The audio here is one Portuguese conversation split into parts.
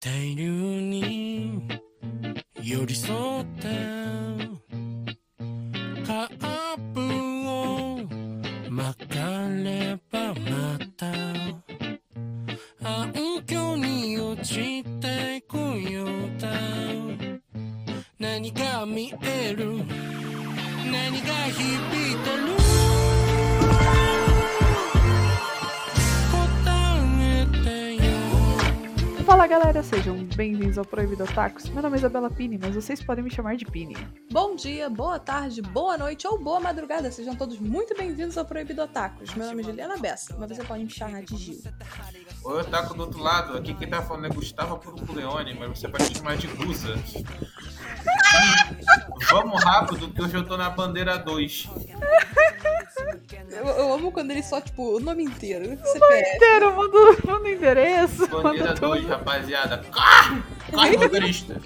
大量に寄り添ってカープを曲がればまた暗渠に落ちてこようだ。何が見える。何が響いてる。Galera, sejam bem-vindos ao Proibido Otakus. Meu nome é Isabela Pini, mas vocês podem me chamar de Pini. Bom dia, boa tarde, boa noite ou boa madrugada. Sejam todos muito bem-vindos ao Proibido Otakus. Meu nome é Juliana Bessa, mas você pode me chamar de Gil. Oi, Otaku do outro lado. Aqui quem tá falando é Gustavo Puruculeone, mas você pode me chamar de Gusa. Vamos rápido, que hoje eu tô na bandeira 2. Eu, eu amo quando ele só, tipo, o nome inteiro. CPF. Inteiro, manda, manda endereço, Bandeira manda 2, tudo. rapaziada. Corre! Corre, motorista!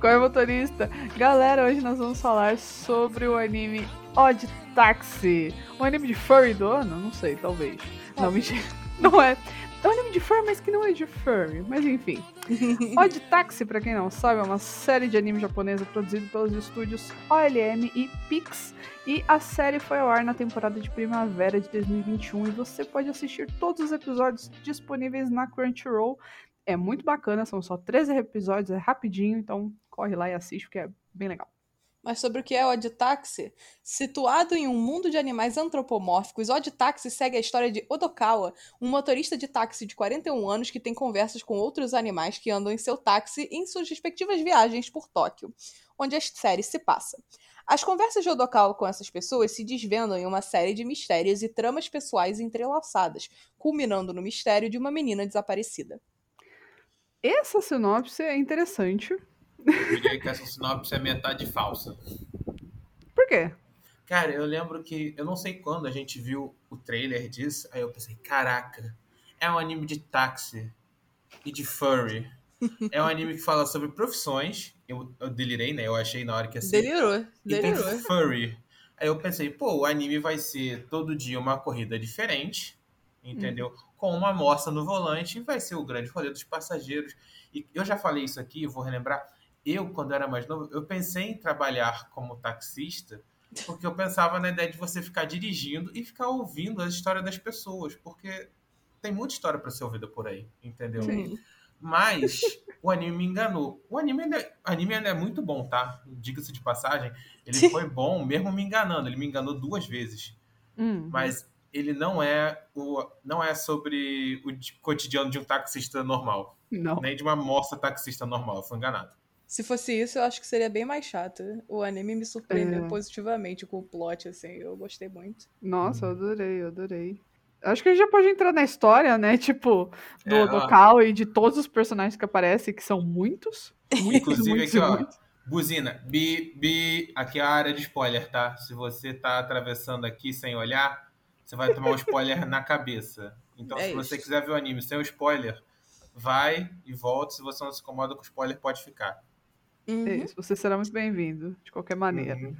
Qual o motorista? Galera, hoje nós vamos falar sobre o anime Odd Taxi. Um anime de furry do ano? Não sei, talvez. Não, mentira. Não é. É um anime de furry, mas que não é de furry. Mas enfim. Odd Taxi, pra quem não sabe, é uma série de anime japonesa produzido pelos estúdios OLM e Pix. E a série foi ao ar na temporada de primavera de 2021 e você pode assistir todos os episódios disponíveis na Crunchyroll. É muito bacana, são só 13 episódios, é rapidinho, então corre lá e assiste, porque é bem legal. Mas sobre o que é Odd Taxi? Situado em um mundo de animais antropomórficos, Odd Taxi segue a história de Odokawa, um motorista de táxi de 41 anos que tem conversas com outros animais que andam em seu táxi em suas respectivas viagens por Tóquio, onde a série se passa. As conversas de Odokawa com essas pessoas se desvendam em uma série de mistérios e tramas pessoais entrelaçadas, culminando no mistério de uma menina desaparecida. Essa sinopse é interessante. Eu diria que essa sinopse é metade falsa. Por quê? Cara, eu lembro que, eu não sei quando a gente viu o trailer disso, aí eu pensei, caraca, é um anime de táxi e de furry. É um anime que fala sobre profissões. Eu, eu delirei, né? Eu achei na hora que ia ser. Delirou, E tem delirou. furry. Aí eu pensei, pô, o anime vai ser todo dia uma corrida diferente, entendeu? Com uma moça no volante e vai ser o grande rolê dos passageiros. E eu já falei isso aqui, vou relembrar. Eu, quando era mais novo, eu pensei em trabalhar como taxista, porque eu pensava na ideia de você ficar dirigindo e ficar ouvindo as histórias das pessoas, porque tem muita história para ser ouvida por aí, entendeu? Sim. Mas o anime me enganou. O anime ainda, o anime ainda é muito bom, tá? Diga-se de passagem. Ele foi bom mesmo me enganando. Ele me enganou duas vezes. Hum, Mas ele não é o não é sobre o di- cotidiano de um taxista normal. não. Nem de uma moça taxista normal. Eu fui enganado. Se fosse isso, eu acho que seria bem mais chato. O anime me surpreendeu É. positivamente com o plot, assim, eu gostei muito. Nossa, eu adorei, eu adorei. Acho que a gente já pode entrar na história, né? Tipo, do É, local e de todos os personagens que aparecem, que são muitos. Muitos, Inclusive muitos aqui, ó. muitos. Buzina, bi, bi, aqui é a área de spoiler, tá? Se você tá atravessando aqui sem olhar, você vai tomar um spoiler na cabeça. Então, É se você isso. quiser ver o anime sem o spoiler, vai e volta. Se você não se incomoda com o spoiler, pode ficar. Uhum. É isso, você será muito bem-vindo, de qualquer maneira. Uhum.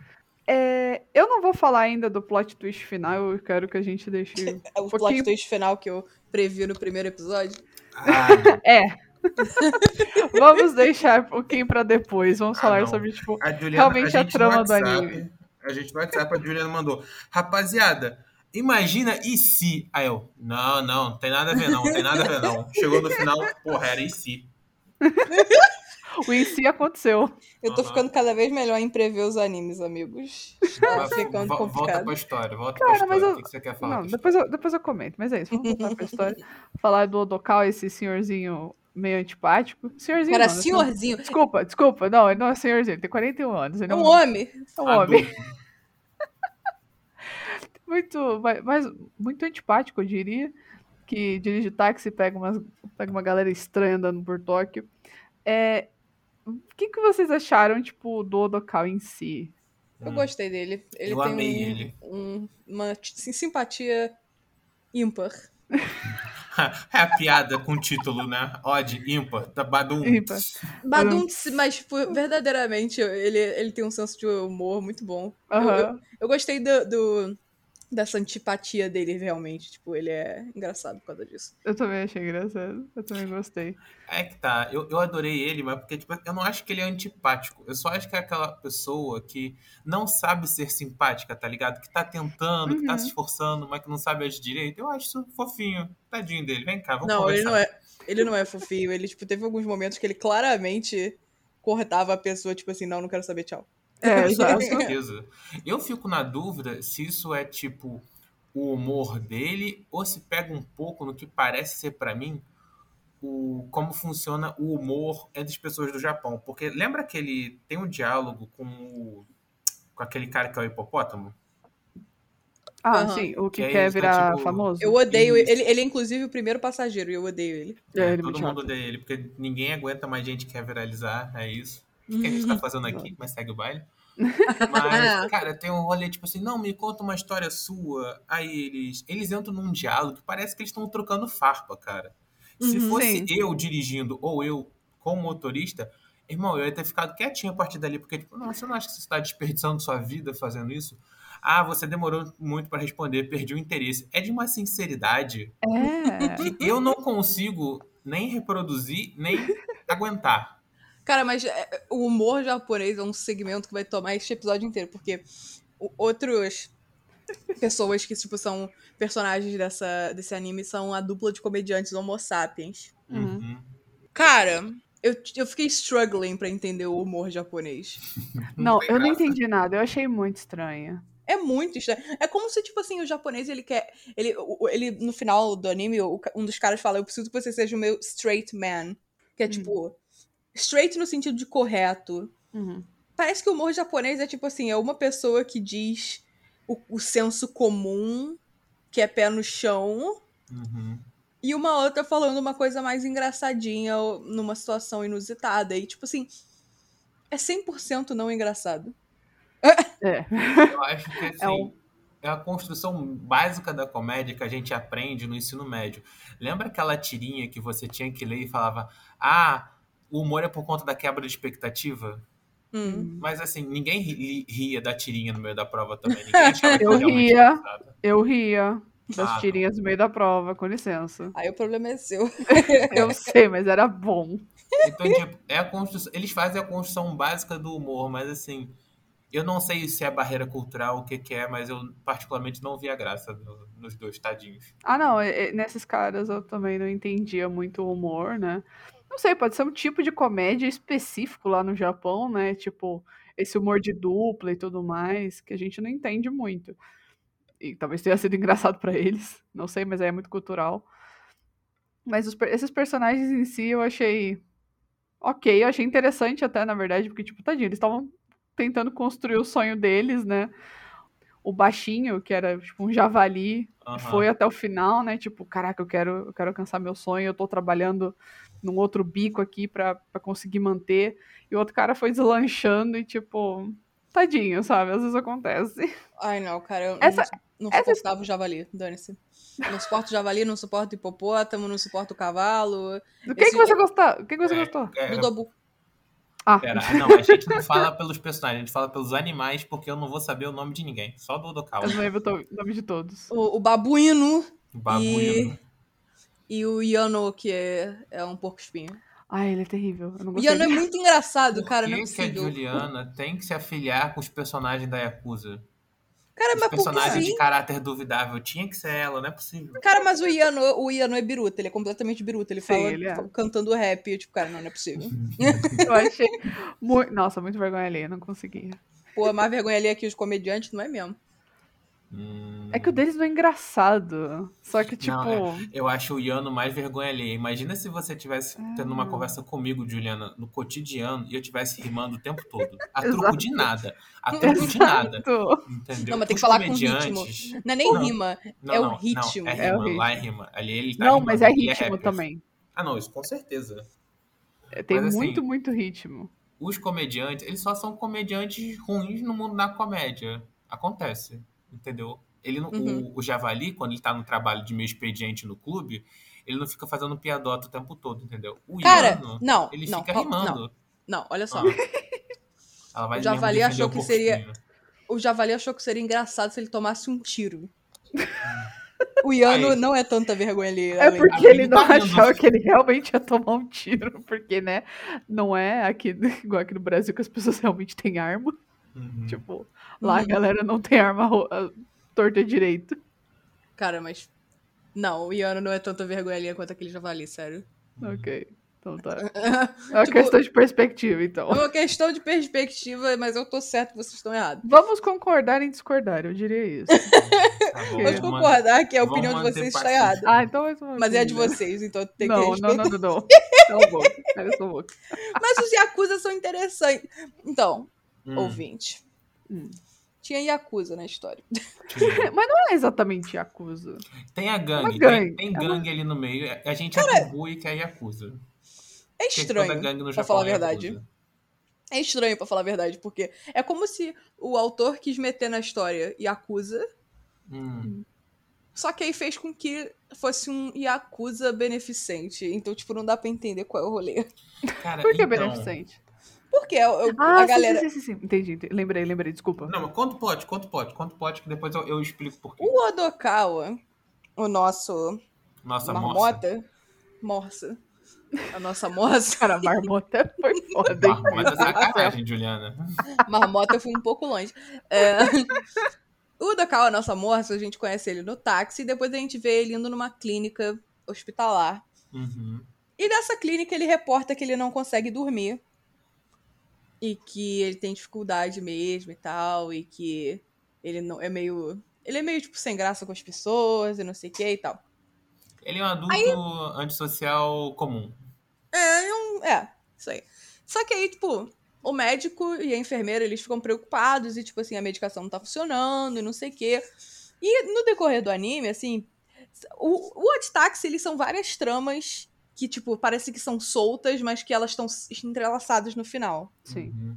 É, eu não vou falar ainda do plot twist final, eu quero que a gente deixe. É o plot pouquinho- twist final que eu previ no primeiro episódio. Ah, É. Vamos deixar um pouquinho pra depois. Vamos Ah, falar não. sobre, tipo, a Juliana, Realmente a no trama do anime. A gente no WhatsApp, a Juliana mandou. Rapaziada, imagina e se? Aí eu, não, não, não tem nada a ver não, não tem nada a ver não. Chegou no final, porra, era e se. o em si aconteceu. Eu tô Aham. ficando cada vez melhor em prever os animes, amigos. Tá ficando vo- volta complicado. pra história, volta Cara, pra mas história. eu- O que que você quer falar? Não, depois eu, depois eu comento, mas é isso. Vamos voltar pra história. Falar do Odokawa, esse senhorzinho meio antipático. Senhorzinho. Cara, não, né? senhorzinho. Desculpa, desculpa. Não, ele não é senhorzinho, ele tem 41 anos. Ele É é um um, homem. é um homem. Muito, mas, muito antipático, eu diria. Que dirige táxi e pega, umas, pega uma galera estranha andando por Tóquio. É, o que, que vocês acharam, tipo, do Odokawa em si? Eu Hum. gostei dele. Ele Eu tem amei um- ele. um- uma simpatia ímpar. É a piada com o título, né? Odd, ímpar, tá badum. Badunce, mas tipo, verdadeiramente ele, ele tem um senso de humor muito bom. Eu- Aham. Eu gostei do, do, dessa antipatia dele, realmente. Tipo, ele é engraçado por causa disso. Eu também achei engraçado. Eu também gostei. É que tá, eu, eu adorei ele, mas porque tipo, eu não acho que ele é antipático. Eu só acho que é aquela pessoa que não sabe ser simpática, tá ligado? Que tá tentando, que tá Uhum. se esforçando, mas que não sabe agir direito. Eu acho isso fofinho. Tadinho dele. Vem cá, vamos Não, ele conversar. não é. Ele não é fofinho. Ele, tipo, teve alguns momentos que ele claramente cortava a pessoa, tipo assim, não, não quero saber, tchau. É. Com certeza. Eu fico na dúvida se isso é tipo o humor dele ou se pega um pouco no que parece ser pra mim o como funciona o humor entre as pessoas do Japão, porque lembra que ele tem um diálogo com o, com aquele cara que é o hipopótamo? Ah, Aham. sim, o que Que aí quer ele tá, virar tipo, famoso. Eu odeio Isso. ele. Ele é, inclusive, o primeiro passageiro e eu odeio ele. É, ele é todo mundo chato. odeia ele, porque ninguém aguenta mais gente que quer viralizar, é isso. O que a gente tá fazendo aqui? Mas segue o baile. Mas, cara, tem um rolê tipo assim, não, me conta uma história sua. Aí eles, eles entram num diálogo que parece que eles estão trocando farpa, cara. Se Uhum. fosse Sim. eu dirigindo ou eu como motorista, irmão, eu ia ter ficado quietinho a partir dali, porque, tipo, não, você não acha que você está desperdiçando sua vida fazendo isso? Ah, você demorou muito pra responder, perdi o interesse. É de uma sinceridade É. que eu não consigo nem reproduzir, nem aguentar. Cara, mas é, o humor japonês é um segmento que vai tomar este episódio inteiro, porque o- outros pessoas que, tipo, são personagens dessa, desse anime são a dupla de comediantes Homo sapiens. Uhum. Uhum. Cara, eu, eu fiquei struggling pra entender o humor japonês. Não, eu não entendi nada. Eu achei muito estranho. É muito estranho. É como se, tipo assim, o japonês, ele quer. Ele, ele no final do anime, um dos caras fala: Eu preciso que você seja o meu straight man. Que é tipo. Straight no sentido de correto. Uhum. Parece que o humor japonês é tipo assim: é uma pessoa que diz o, o senso comum, que é pé no chão, Uhum. e uma outra falando uma coisa mais engraçadinha ou numa situação inusitada. E, tipo assim. É 100% não engraçado. É. Eu acho que assim, É um- é a construção básica da comédia que a gente aprende no ensino médio. Lembra aquela tirinha que você tinha que ler e falava: Ah, o humor é por conta da quebra de expectativa? Hum. Mas assim, ninguém ri- ria da tirinha no meio da prova também. Eu ria. Eu ria das Ah, tirinhas no meio da prova, com licença. Aí o problema é seu. Eu sei, mas era bom. Então, tipo, é a construção, eles fazem a construção básica do humor, mas assim, eu não sei se é barreira cultural, o que, que é, mas eu particularmente não vi a graça no- nos dois tadinhos. Ah, não, é- é- nesses caras eu também não entendia muito o humor, né? Não sei, pode ser um tipo de comédia específico lá no Japão, né? Tipo, esse humor de dupla e tudo mais, que a gente não entende muito. E talvez tenha sido engraçado pra eles, não sei, mas aí é muito cultural. Mas os esses personagens em si eu achei ok, eu achei interessante até, na verdade, porque, tipo, tadinho, eles estavam tentando construir o sonho deles, né? O baixinho, que era tipo um javali, Aham. foi até o final, né? Tipo, caraca, eu quero, eu quero alcançar meu sonho, eu tô trabalhando num outro bico aqui pra, pra conseguir manter. E o outro cara foi deslanchando e, tipo, tadinho, sabe? Às vezes acontece. Ai, não, cara, eu Essa- não, não essa- suportava o javali, dane-se. Não suporto o javali, não suporto o hipopótamo, não suporto o cavalo. Do que, Esse- que você gostou? O que, que você É, gostou? é, Do Dobu. Ah, Pera, não, a gente não fala pelos personagens, a gente fala pelos animais, porque eu não vou saber o nome de ninguém. Só do Odokawa. eu não lembro o nome de todos. O, o babuíno O bagulho. e o Yano, que é, é um porco espinho. Ai, ele é terrível. Eu não gostei. Yano é muito engraçado, Por cara, que, não é que a. Juliana tem que se afiliar com os personagens da Yakuza? Cara, Os mas por que personagens de caráter duvidável. Tinha que ser ela, não é possível. Cara, mas o Yano, o Yano é biruta, ele é completamente biruta. Ele Sim, fala ele é. cantando rap, e eu, tipo, cara, não, não é possível. Eu achei. Muito... Nossa, muito vergonha ali, eu não consegui. Pô, a mais vergonha ali é que os comediantes, não é mesmo? Hum, É que o deles não é engraçado. Só que, tipo. Não, Eu acho o Yano mais vergonha alheia. Imagina se você tivesse tendo uma Ah. conversa comigo, Juliana, no cotidiano, e eu tivesse rimando o tempo todo. A troco de nada. A troco de nada. Entendeu? Não, mas tem que Os falar com comediantes- Não é nem Não. rima, Não, é o não, ritmo. é É o rima, lá é ritmo. rima. Ali ele tá Não, rimando, mas é ele ritmo também. Ah, não, isso com certeza. É, Tem Mas, assim, muito, muito ritmo. Os comediantes, eles só são comediantes ruins no mundo da comédia. Acontece, entendeu? Ele não- Uhum. o, o Javali, quando ele tá no trabalho de meio expediente no clube, ele não fica fazendo piadota o tempo todo, entendeu? O Cara, Iano, não, ele não, fica não, rimando. Não, olha só. Ah. Ela vai O Javali achou que seria-. O Javali achou que seria engraçado se ele tomasse um tiro. O Yano Aí. não é tanta vergonha ali. É porque ele não tá achava que ele realmente ia tomar um tiro, porque, né, não é aqui, igual aqui no Brasil que as pessoas realmente têm arma. Uhum. Tipo, lá a Uhum. galera não tem arma ro- a- torta direito. Cara, mas. Não, o Yano não é tanta vergonha ali quanto aquele javali, sério. Ok, então tá. É uma Tipo- questão de perspectiva, então. É uma questão de perspectiva, mas eu tô certo, vocês estão errados. Vamos concordar em discordar, eu diria isso. Tá bom, Vamos concordar que a opinião de vocês está errada. Ah, então mais uma Mas é a de vocês, então tem que Não, não, respeitar. não, não, não. Cala a boca, cala essa boca. Mas os Yakuza são interessantes. Então, Hum, ouvinte. Hum. Tinha Yakuza na história. Mas não é exatamente Yakuza. Tem a gangue, Uma gangue. Tem, tem É uma- gangue ali no meio. A gente atribui que é Yakuza. É estranho, pra Japão falar a é verdade. Yakuza. É estranho, pra falar a verdade, porque é como se o autor quis meter na história Yakuza, Hum. só que aí fez com que fosse um Yakuza beneficente. Então, tipo, não dá pra entender qual é o rolê. Cara, Por que então, beneficente? Porque eu- eu- Ah, a sim, galera. sim, sim, sim, sim. Entendi, entendi. Lembrei, lembrei, desculpa. Não, mas quanto pode? Quanto pode? Quanto pode? Que depois eu, eu explico por quê. O Odokawa, o nosso Nossa, moça. marmota, morsa, a nossa moça, Cara, a marmota foi foda? Marmota é sacanagem, Juliana. marmota foi um pouco longe. É, O Odokawa, a nossa morsa, a gente conhece ele no táxi e depois a gente vê ele indo numa clínica hospitalar. Uhum. E nessa clínica ele reporta que ele não consegue dormir. E que ele tem dificuldade mesmo e tal. E que ele não é meio. Ele é meio, tipo, sem graça com as pessoas e não sei o que e tal. Ele é um adulto antissocial comum. É, é um- é, isso aí. Só que aí, tipo, o médico e a enfermeira, eles ficam preocupados e, tipo assim, a medicação não tá funcionando e não sei o quê. E no decorrer do anime, assim, o, o Odd Taxi, eles são várias tramas que, tipo, parece que são soltas, mas que elas estão entrelaçadas no final. Sim. Uhum.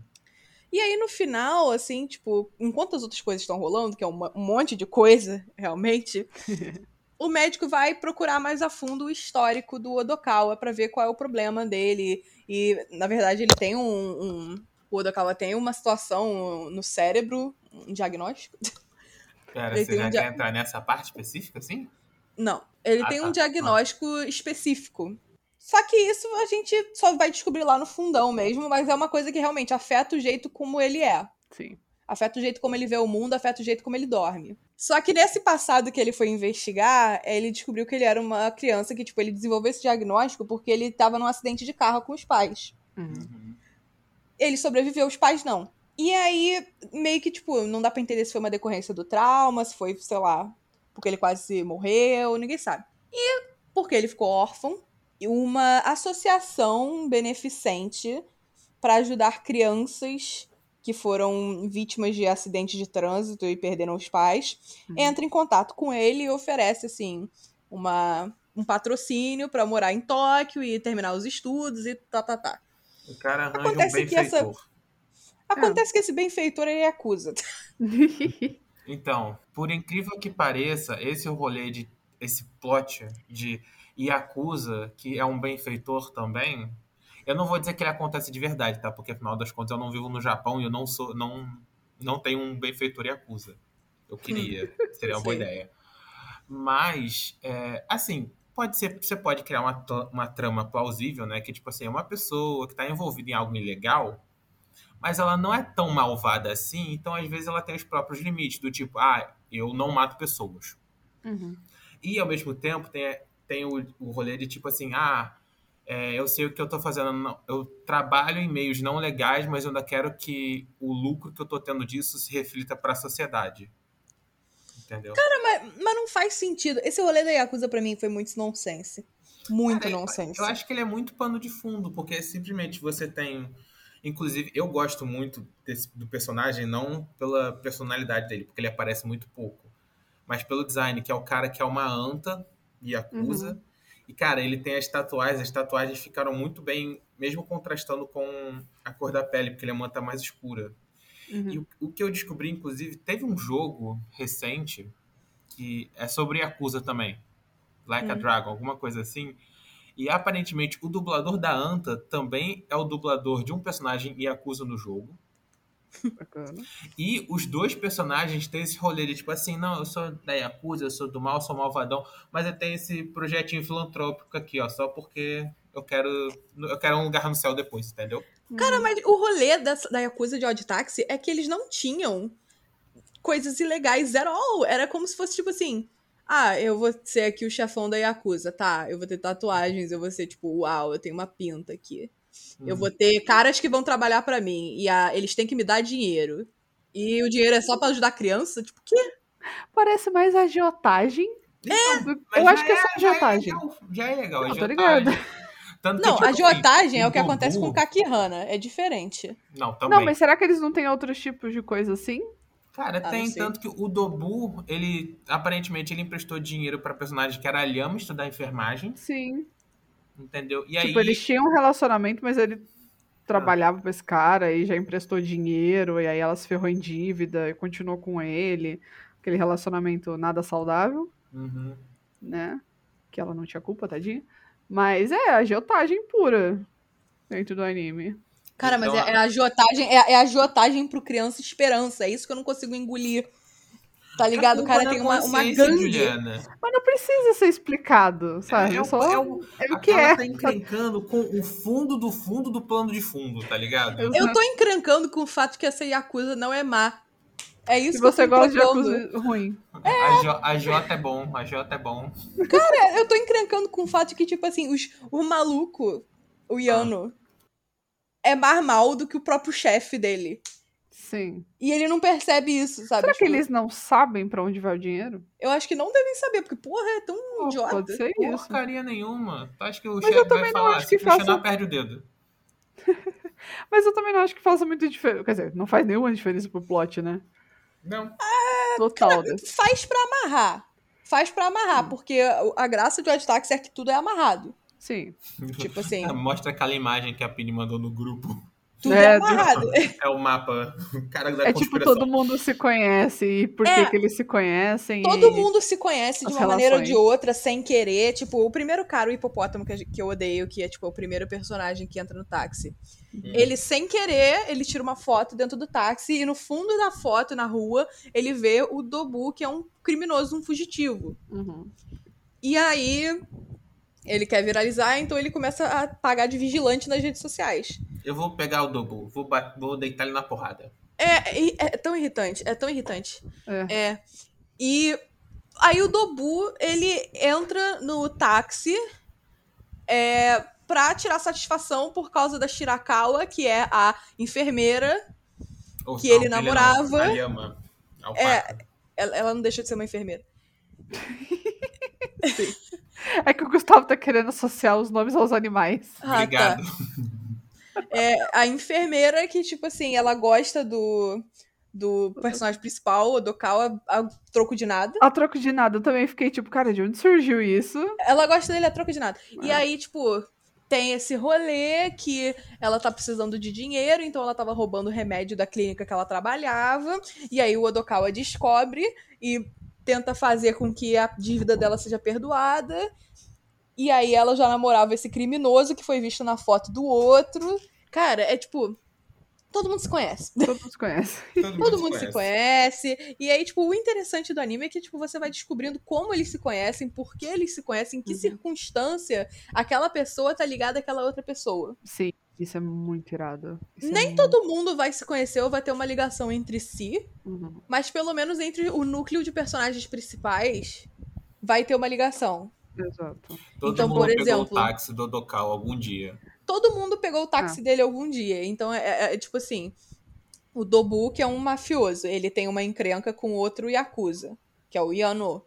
E aí, no final, assim, tipo, enquanto as outras coisas estão rolando, que é um monte de coisa, realmente, o médico vai procurar mais a fundo o histórico do Odokawa pra ver qual é o problema dele. E, na verdade, ele tem um. um- o Odokawa tem uma situação no cérebro, um diagnóstico. Pera, Ele você já um quer entrar nessa parte específica, assim? Não, ele Ah, tem tá. um diagnóstico específico. Só que isso a gente só vai descobrir lá no fundão mesmo, mas é uma coisa que realmente afeta o jeito como ele é. Sim. Afeta o jeito como ele vê o mundo, afeta o jeito como ele dorme. Só que nesse passado que ele foi investigar, ele descobriu que ele era uma criança que, tipo, ele desenvolveu esse diagnóstico porque ele tava num acidente de carro com os pais. Uhum. Ele sobreviveu, os pais não. E aí, meio que, tipo, não dá pra entender se foi uma decorrência do trauma, se foi, sei lá, porque ele quase morreu, ninguém sabe. E porque ele ficou órfão, uma associação beneficente para ajudar crianças que foram vítimas de acidentes de trânsito e perderam os pais, Uhum. entra em contato com ele e oferece, assim, uma, um patrocínio para morar em Tóquio e terminar os estudos e tá, tá, tá. O cara arranja Acontece um que essa- benfeitor. Acontece que esse benfeitor ele acusa. Então, por incrível que pareça, esse rolê de. Esse plot de Yakuza, que é um benfeitor também. Eu não vou dizer que ele acontece de verdade, tá? Porque afinal das contas eu não vivo no Japão e eu não sou. não, não tenho um benfeitor Yakuza. Eu queria. Seria uma boa ideia. Mas, é, assim, pode ser. Você pode criar uma, uma trama plausível, né? Que, tipo assim, é uma pessoa que tá envolvida em algo ilegal mas ela não é tão malvada assim, então às vezes ela tem os próprios limites, do tipo, ah, eu não mato pessoas. Uhum. E ao mesmo tempo tem, tem o, o rolê de tipo assim, ah, é, eu sei o que eu tô fazendo, eu trabalho em meios não legais, mas eu ainda quero que o lucro que eu tô tendo disso se reflita pra sociedade. Entendeu? Mas, mas não faz sentido. Esse rolê da Yakuza pra mim foi muito nonsense. Muito Cara, nonsense. Eu acho que ele é muito pano de fundo, porque simplesmente você tem. Inclusive, eu gosto muito desse- do personagem, não pela personalidade dele, porque ele aparece muito pouco, mas pelo design, que é o cara que é uma anta e acusa. E, cara, ele tem as tatuagens, as tatuagens ficaram muito bem, mesmo contrastando com a cor da pele, porque ele é uma anta mais escura. Uhum. E o, o que eu descobri, inclusive, teve um jogo recente que é sobre Yakuza também. Like a Hum. Dragon, alguma coisa assim. E aparentemente o dublador da Anta também é o dublador de um personagem Yakuza no jogo. Bacana. E os dois personagens têm esse rolê de tipo assim, não, eu sou da Yakuza, eu sou do mal, eu sou malvadão, mas eu tenho esse projetinho filantrópico aqui, ó, só porque eu quero eu quero um lugar no céu depois, entendeu? Cara, mas o rolê da, da Yakuza de Odd Taxi é que eles não tinham coisas ilegais at all. Era como se fosse tipo assim. Ah, eu vou ser aqui o chefão da Yakuza, tá? Eu vou ter tatuagens, eu vou ser tipo, uau, eu tenho uma pinta aqui. Eu vou ter caras que vão trabalhar pra mim e a, eles têm que me dar dinheiro. E o dinheiro é só pra ajudar a criança? Tipo, que? Parece mais agiotagem. É, Eu acho que é só agiotagem. Já é legal, já é legal, Não, tô agiotagem. Tanto que, Não, tipo, agiotagem é o que Dobu- acontece com Kakihana. É diferente. Não, também. Não, mas será que eles não têm outros tipos de coisa assim? Cara, Ah, tem tanto que o Dobu, ele aparentemente ele emprestou dinheiro pra personagem que era a Lhama estudar enfermagem, Sim. Entendeu? E tipo, aí eles tinham um relacionamento, mas ele trabalhava pra esse cara e já emprestou dinheiro, e aí ela se ferrou em dívida e continuou com ele. Aquele relacionamento nada saudável, Uhum. né? Que ela não tinha culpa, tadinha. Mas é agiotagem pura dentro do anime. Cara, mas Então, é, é agiotagem, é, é agiotagem pro criança esperança. É isso que eu não consigo engolir. Tá ligado? O cara tem uma, uma gangue. Juliana. Mas não precisa ser explicado, sabe? É, o- Só é o, é o que é. tá encrencando com o fundo do fundo do plano de fundo, tá ligado? Eu- Eu tô encrancando com o fato que essa Yakuza não é má. É isso Se que eu você tô gosta de. Yakuza ruim. A, J, a J é bom, a J é bom. É, eu tô encrencando com o fato de que, tipo assim, os, o maluco, o Yano, é mais mal do que o próprio chefe dele. Sim. E ele não percebe isso, sabe? Será que Tipo, eles não sabem pra onde vai o dinheiro? Eu acho que não devem saber, porque, porra, é tão Pô, idiota. Pode ser isso. Porcaria nenhuma. Tu acha que o Mas chefe eu vai também não falar? acho Se que faça- questionar, perde o dedo. Mas eu também não acho que faça muita diferença. Quer dizer, não faz nenhuma diferença pro plot, né? Não. Total. né? Faz pra amarrar. Faz pra amarrar, Hum. porque a- graça de Red Taxi é que tudo é amarrado. Sim. Tipo assim, Mostra aquela imagem que a Pini mandou no grupo. Tudo É, é do- amarrado. É o mapa. Cara da É tipo, todo mundo se conhece e por É. que, que eles se conhecem. Todo e- mundo se conhece de uma maneira ou relações. de outra, sem querer. Tipo, o primeiro cara, o hipopótamo, que, que eu odeio, que é, tipo, o primeiro personagem que entra no táxi. Uhum. Ele, sem querer, ele tira uma foto dentro do táxi e no fundo da foto, na rua, ele vê o Dobu, que é um criminoso, um fugitivo. Uhum. E aí, ele quer viralizar, então ele começa a pagar de vigilante nas redes sociais. Eu vou pegar o Dobu, vou, vou deitar ele na porrada. É, é, é tão irritante, é tão irritante. É. É. E aí o Dobu, ele entra no táxi é, pra tirar satisfação por causa da Shirakawa, que é a enfermeira. Ou Que ele namorava. Não, a Lhama. A alpaca. É, ela, ela não deixa de ser uma enfermeira. É que o Gustavo tá querendo associar os nomes aos animais. Ah, Obrigado. tá. É, a enfermeira que, tipo assim, ela gosta do, do personagem principal, o Dokawa, a, a troco de nada. A troco de nada, eu também fiquei tipo, cara, de onde surgiu isso? Ela gosta dele a troco de nada. E É. aí, tipo, tem esse rolê que ela tá precisando de dinheiro, então ela tava roubando remédio da clínica que ela trabalhava. E aí o Odokawa descobre e tenta fazer com que a dívida dela seja perdoada. E aí ela já namorava esse criminoso que foi visto na foto do outro. Cara, é tipo. Todo mundo se conhece. Todo mundo se conhece. Todo mundo se conhece. E aí, tipo, o interessante do anime é que, tipo, você vai descobrindo como eles se conhecem, por que eles se conhecem, em que Uhum. circunstância aquela pessoa tá ligada àquela outra pessoa. Sim, isso é muito irado. Isso é Nem muito- todo mundo vai se conhecer ou vai ter uma ligação entre si, Uhum. mas pelo menos entre o núcleo de personagens principais vai ter uma ligação. Exato. Todo Então, mundo por pegou exemplo- o táxi do Docal algum dia. Todo mundo pegou o Ah. táxi dele algum dia. Então, é, é- é tipo assim: o Dobu, que é um mafioso, ele tem uma encrenca com outro Yakuza, que é o Yano.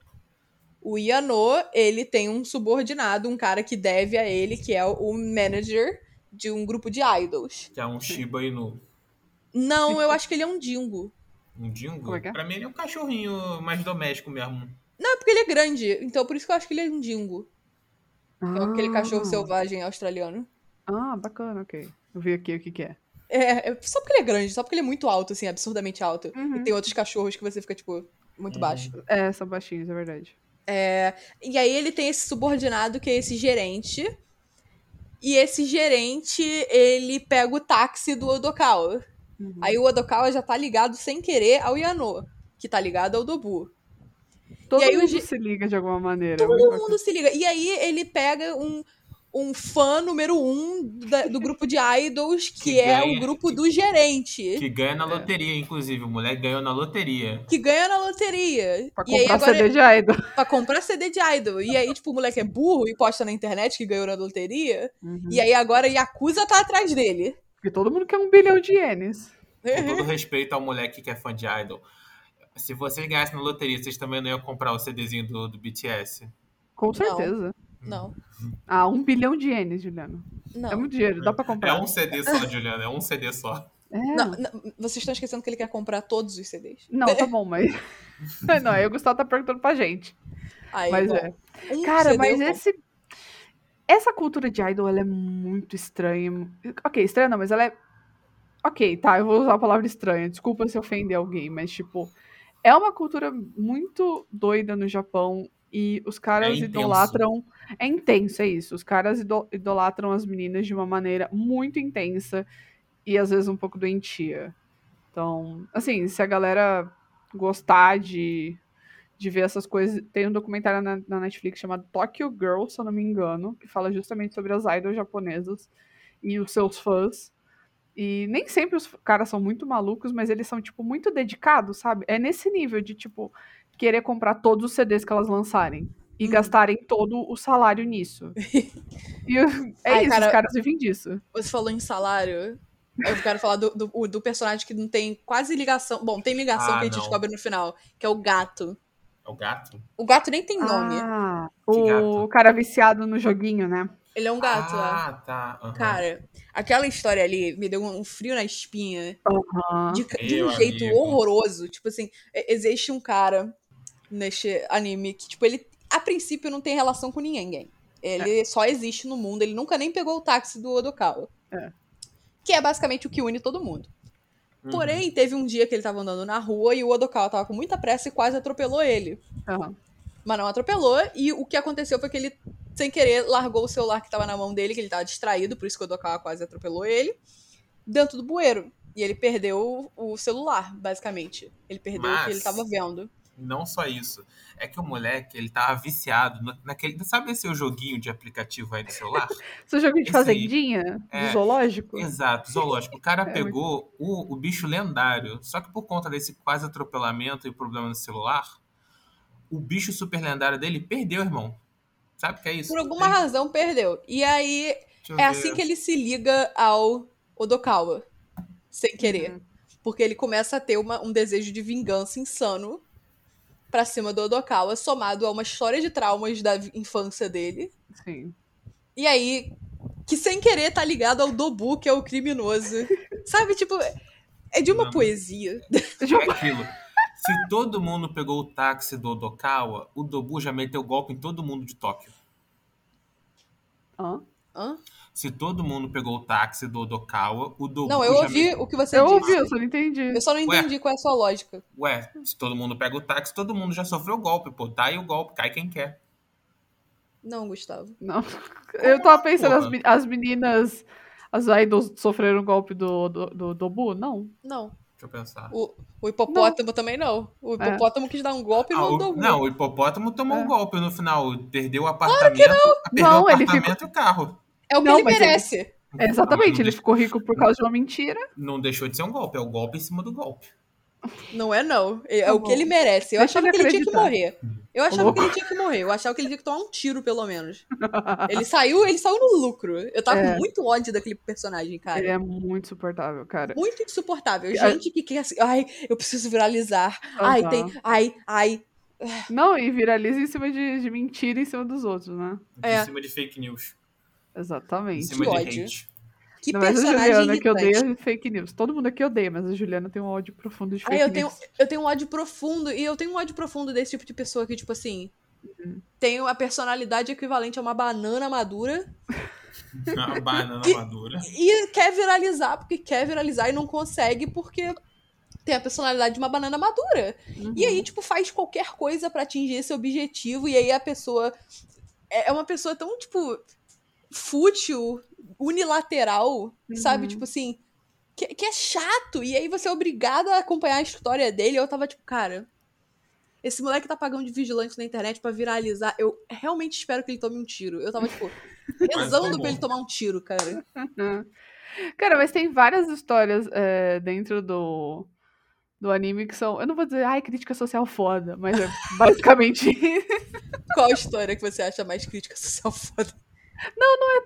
O Yano, ele tem um subordinado, um cara que deve a ele, que é o manager de um grupo de idols. Que é um Shiba Inu. Não, eu acho que ele é um dingo. Um dingo? Como é que é? Pra mim ele é um cachorrinho mais doméstico mesmo. Não, é porque ele é grande. Então, por isso que eu acho que ele é um dingo. Que é aquele cachorro Ah. selvagem australiano. Ah, bacana, ok. Eu vi aqui o que que é. É, é só porque ele é grande, só porque ele é muito alto, assim, absurdamente alto. Uhum. E tem outros cachorros que você fica, tipo, muito Uhum. baixo. É, são baixinhos, é verdade. É, e aí ele tem esse subordinado que é esse gerente. E esse gerente, ele pega o táxi do Odokawa. Uhum. Aí o Odokawa já tá ligado sem querer ao Yano, que tá ligado ao Dobu. Todo e aí o mundo Gi- se liga de alguma maneira. Todo muito bacana. mundo se liga. E aí ele pega um, um fã número um da- do grupo de idols, que, Que é ganha- o grupo do gerente. Que ganha na É. loteria, inclusive. O moleque ganhou na loteria. Que ganha na loteria. Pra e aí comprar agora CD de idol. pra comprar CD de idol. E aí, tipo, o moleque é burro e posta na internet que ganhou na loteria. Uhum. E aí agora Yakuza tá atrás dele. Porque todo mundo quer um bilhão de ienes. Com todo respeito ao moleque que é fã de idol. Se vocês ganhassem na loteria, vocês também não iam comprar o CDzinho do, do BTS? Com certeza. Não, Ah, um bilhão de ienes, Juliano. não. É muito dinheiro, dá pra É comprar. um CD só, Juliana. É um CD só. É. Não, não, vocês estão esquecendo que ele quer comprar todos os CDs. Não, tá bom, mas. não, aí o Gustavo tá perguntando pra gente. Aí, Mas bom, é. um Cara, CD mas esse. Essa cultura de idol, ela é muito estranha. Ok, estranha não, mas ela é. Ok, tá, eu vou usar a palavra estranha. Desculpa se ofender alguém, mas, tipo. É uma cultura muito doida no Japão e os caras É idolatram. É intenso, é isso. Os caras ido- idolatram as meninas de uma maneira muito intensa e às vezes um pouco doentia. Então, assim, se a galera gostar de, de ver essas coisas. Tem um documentário na, na Netflix chamado Tokyo Girl, se eu não me engano, que fala justamente sobre as idols japonesas e os seus fãs. E nem sempre os caras são muito malucos, mas eles são, tipo, muito dedicados, sabe? É nesse nível de, tipo, querer comprar todos os CDs que elas lançarem. E Uhum. gastarem todo o salário nisso. e eu- é Ai, isso, cara, os caras vivem disso. Você falou em salário. Eu quero falar do, do, do personagem que não tem quase ligação. Bom, tem ligação Ah, que a gente não. descobre no final, que é o gato. É o gato? O gato nem tem nome. Ah, o cara viciado no joguinho, né? Ele é um gato. Ah, tá. aham. Cara, aquela história ali me deu um frio na espinha. Aham. De, de um Meu jeito amigo. horroroso. Tipo assim, existe um cara neste anime que, tipo, ele a princípio não tem relação com ninguém. Ele só existe no mundo, ele nunca nem pegou o táxi do Odokawa. É. Que é basicamente o que une todo mundo. Uhum. Porém, teve um dia que ele tava andando na rua e o Odokawa tava com muita pressa e quase atropelou ele. aham. Mas não atropelou, e o que aconteceu foi que ele, sem querer, largou o celular que tava na mão dele, que ele tava distraído, por isso que o Odokawa quase atropelou ele, dentro do bueiro. E ele perdeu o celular, basicamente. Ele perdeu o que Mas- ele tava vendo. Não só isso. É que o moleque, ele tava viciado naquele. Sabe esse joguinho de aplicativo aí do celular? Seu joguinho de Esse aí. fazendinha? É. Do zoológico? Exato, zoológico. O cara É, pegou o, o bicho lendário. Só que por conta desse quase atropelamento e problema no celular, o bicho super lendário dele perdeu, irmão. Sabe o que é isso? Por alguma razão, perdeu. E aí, é assim que ele se liga ao Odokawa. Sem querer. Uhum. Porque ele começa a ter uma- um desejo de vingança insano pra cima do Odokawa, somado a uma história de traumas da infância dele. Sim. E aí, que sem querer tá ligado ao Dobu, que é o criminoso. Sabe, tipo, é de uma Não. poesia. É aquilo. Se todo mundo pegou o táxi do Odokawa, o Dobu já meteu golpe em todo mundo de Tóquio. Hã? Hã? Se todo mundo pegou o táxi do Odokawa, o Dobu Não, eu já ouvi meteu... o que você Eu disse. ouvi, eu só não entendi. Eu só não entendi qual é a sua lógica. Ué, se todo mundo pega o táxi, todo mundo já sofreu golpe, pô. Tá aí o golpe, cai quem quer. Não, Gustavo. Não. Eu tava pensando, as, as meninas. As idols sofreram golpe do, do, do Dobu? Não. Não. Deixa eu pensar. O, o hipopótamo também não. O hipopótamo quis dar um golpe Ah, no o- Dobu. não, o hipopótamo tomou É. um golpe no final. Perdeu o apartamento. Perdeu Não, o ele apartamento e o carro. É o que Não, ele mas ele- merece. É, exatamente, ele ficou rico por causa de uma mentira. Não deixou de ser um golpe, é o golpe em cima do golpe. Não é, não. É, é Tá o bom. que ele merece. Eu Deixa achava ele que ele tinha que morrer. Eu achava louco. que ele tinha que morrer. Eu achava que ele tinha que tomar um tiro, pelo menos. Ele saiu, ele saiu no lucro. Eu tava É. com muito ódio daquele personagem, cara. Ele é muito insuportável, cara. Muito insuportável. Gente que quer assim, ai, eu preciso viralizar. Ai, tem. Ai, ai. Não, e viraliza em cima de, de mentira em cima dos outros, né? É. Em cima de fake news. Em Exatamente. cima Que de ódio. hate. Que Não, mas a personagem Juliana que odeia fake news. Todo mundo aqui odeia, mas a Juliana tem um ódio profundo de fake Ai, eu tenho, news. eu tenho um ódio profundo. E eu tenho um ódio profundo desse tipo de pessoa que, tipo assim. Uhum. Tem uma personalidade equivalente a uma banana madura Uma banana madura. e quer viralizar porque quer viralizar e não consegue porque tem a personalidade de uma banana madura. Uhum. E aí, tipo, faz qualquer coisa pra atingir esse objetivo. E aí a pessoa. É é uma pessoa tão, tipo, fútil, unilateral, sabe? Uhum. Tipo assim. que, que é chato. E aí você é obrigado a acompanhar a história dele. Eu tava tipo, cara. Esse moleque tá pagando de vigilante na internet pra viralizar. Eu realmente espero que ele tome um tiro. Eu tava, tipo, rezando pra ele tomar um tiro, cara. Cara, mas tem várias histórias é, dentro do, do anime que são. Eu não vou dizer, ai, crítica social foda, mas é basicamente. Qual história que você acha mais crítica social foda?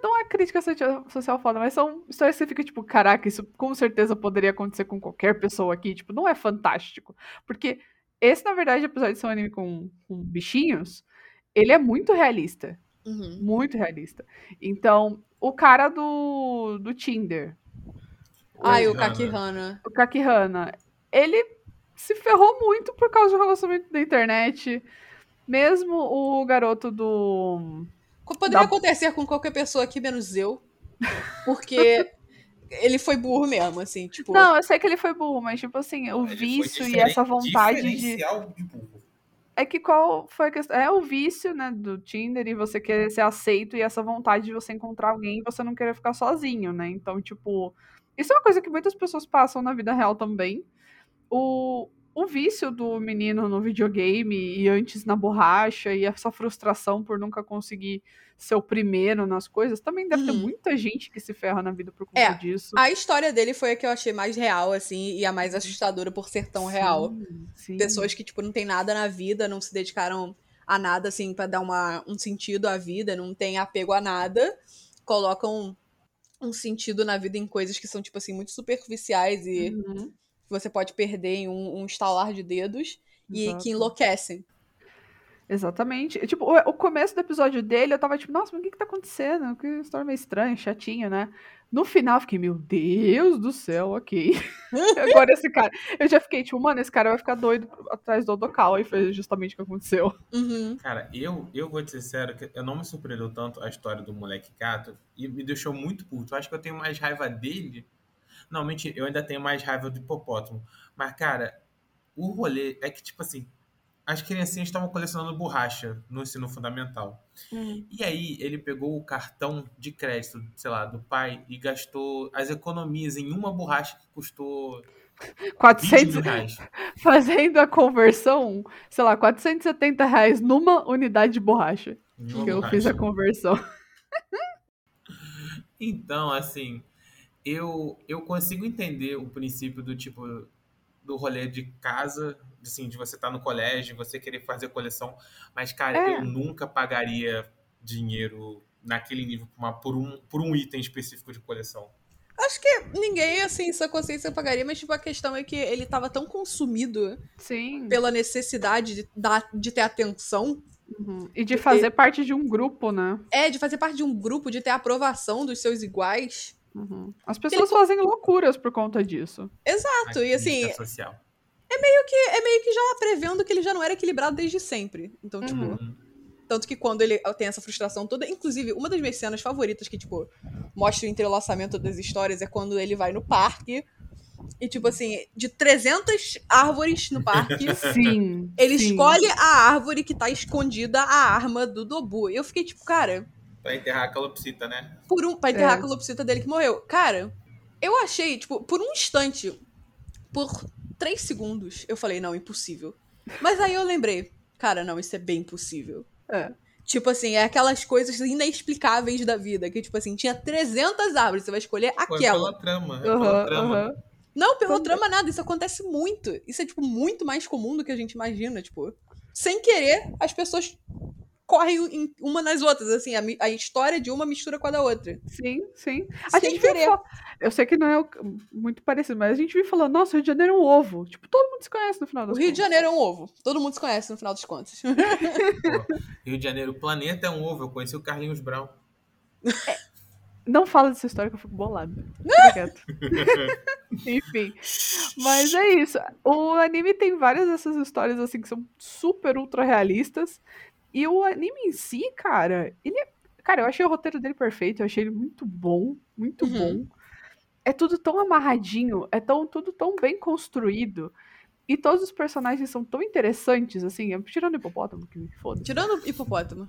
Não é crítica socia- social foda, mas são histórias que você fica tipo, caraca, isso com certeza poderia acontecer com qualquer pessoa aqui. Tipo, não é fantástico. Porque esse, na verdade, apesar de ser um anime com, com bichinhos, ele é muito realista. Uhum. Muito realista. Então, o cara do, do Tinder, Ai, o Hana. Kakihana. o Kakihana, ele se ferrou muito por causa do relacionamento da internet. Mesmo o garoto do. Poderia Dá- acontecer com qualquer pessoa aqui, menos eu. Porque ele foi burro mesmo, assim, tipo. Não, eu sei que ele foi burro, mas tipo assim, o Ele vício e essa vontade de. de burro. É que qual foi a questão? É o vício, né, do Tinder e você querer ser aceito e essa vontade de você encontrar alguém e você não querer ficar sozinho, né? Então, tipo, isso é uma coisa que muitas pessoas passam na vida real também. O, o vício do menino no videogame e antes na borracha e essa frustração por nunca conseguir ser o primeiro nas coisas, também deve ter Uhum. muita gente que se ferra na vida por conta É, disso. A história dele foi a que eu achei mais real, assim, e a mais assustadora por ser tão real. Sim, sim. Pessoas que, tipo, não tem nada na vida, não se dedicaram a nada, assim, pra dar uma, um sentido à vida, não tem apego a nada, colocam um sentido na vida em coisas que são, tipo assim, muito superficiais e Uhum, você pode perder em um, um estalar de dedos e exato. que enlouquecem. Exatamente. E, Tipo, o, o começo do episódio dele, eu tava tipo, nossa, mas o que que tá acontecendo? Que história meio estranha, chatinho, né? No final, eu fiquei, meu Deus do céu, ok. Agora esse cara. Eu já fiquei, tipo, mano, esse cara vai ficar doido atrás do Odokawa, e foi justamente o que aconteceu. Uhum. Cara, eu, eu vou te ser sério que eu não me surpreendeu tanto a história do moleque gato e me deixou muito puto. Eu acho que eu tenho mais raiva dele. Não, mentira, eu ainda tenho mais raiva do hipopótamo. Mas, cara, o rolê é que, tipo assim, as criancinhas estavam colecionando borracha no ensino fundamental. E aí ele pegou o cartão de crédito, sei lá, do pai e gastou as economias em uma borracha que custou 20 400, mil reais. fazendo a conversão, sei lá, 470 reais numa unidade de borracha. uma que eu borracha. fiz a conversão. Então, assim, eu, eu consigo entender o princípio do tipo do rolê de casa, assim, de você estar no colégio, você querer fazer coleção, mas cara, É. eu nunca pagaria dinheiro naquele nível por, uma- por um, por um item específico de coleção. Acho que ninguém, assim, sua consciência pagaria, mas, tipo, a questão é que ele tava tão consumido Sim. pela necessidade de, dar, de ter atenção, Uhum. E de fazer parte de um grupo, né? é, de fazer parte de um grupo, de ter a aprovação dos seus iguais. Uhum. As pessoas fazem loucuras por conta disso. Exato, e assim, social. é meio que já prevendo que ele já não era equilibrado desde sempre. Então, tipo, Uhum. tanto que quando ele tem essa frustração toda, inclusive, uma das minhas cenas favoritas que, tipo, mostra o entrelaçamento das histórias é quando ele vai no parque e, tipo assim, de 300 árvores no parque, Sim. ele sim. escolhe a árvore que tá escondida a arma do Dobu. E eu fiquei, tipo, cara, Pra enterrar a calopsita, né? por um, pra enterrar É. a calopsita dele que morreu. Cara, eu achei, tipo, por um instante, por três segundos, eu falei, não, impossível. Mas aí eu lembrei, cara, não, isso é bem possível. É. Tipo assim, é aquelas coisas inexplicáveis da vida, que tipo assim, tinha 300 árvores, você vai escolher Foi aquela. pela trama. É Aham, pela trama. aham. Não, pela Também. trama nada, isso acontece muito. Isso é tipo muito mais comum do que a gente imagina, tipo, sem querer, as pessoas correm em- uma nas outras, assim, a, a história de uma mistura com a da outra. Sim, sim. A Sem gente viu querer. fal- Eu sei que não é o- muito parecido, mas a gente viu falando, nossa, o Rio de Janeiro é um ovo. Tipo, todo mundo se conhece no final O das Rio de contas. Janeiro é um ovo. Todo mundo se conhece no final dos contos. Pô, Rio de Janeiro, o planeta é um ovo. Eu conheci o Carlinhos Brown. Não fala dessa história que eu fico bolada. Fica quieto. Enfim. Mas é isso. O anime tem várias dessas histórias assim que são super ultra realistas. E o anime em si, cara, ele é... Cara, eu achei o roteiro dele perfeito, eu achei ele muito bom, muito Uhum. bom. É tudo tão amarradinho, é tão, tudo tão bem construído. E todos os personagens são tão interessantes, assim, tirando o hipopótamo, que foda-se. Tirando o hipopótamo.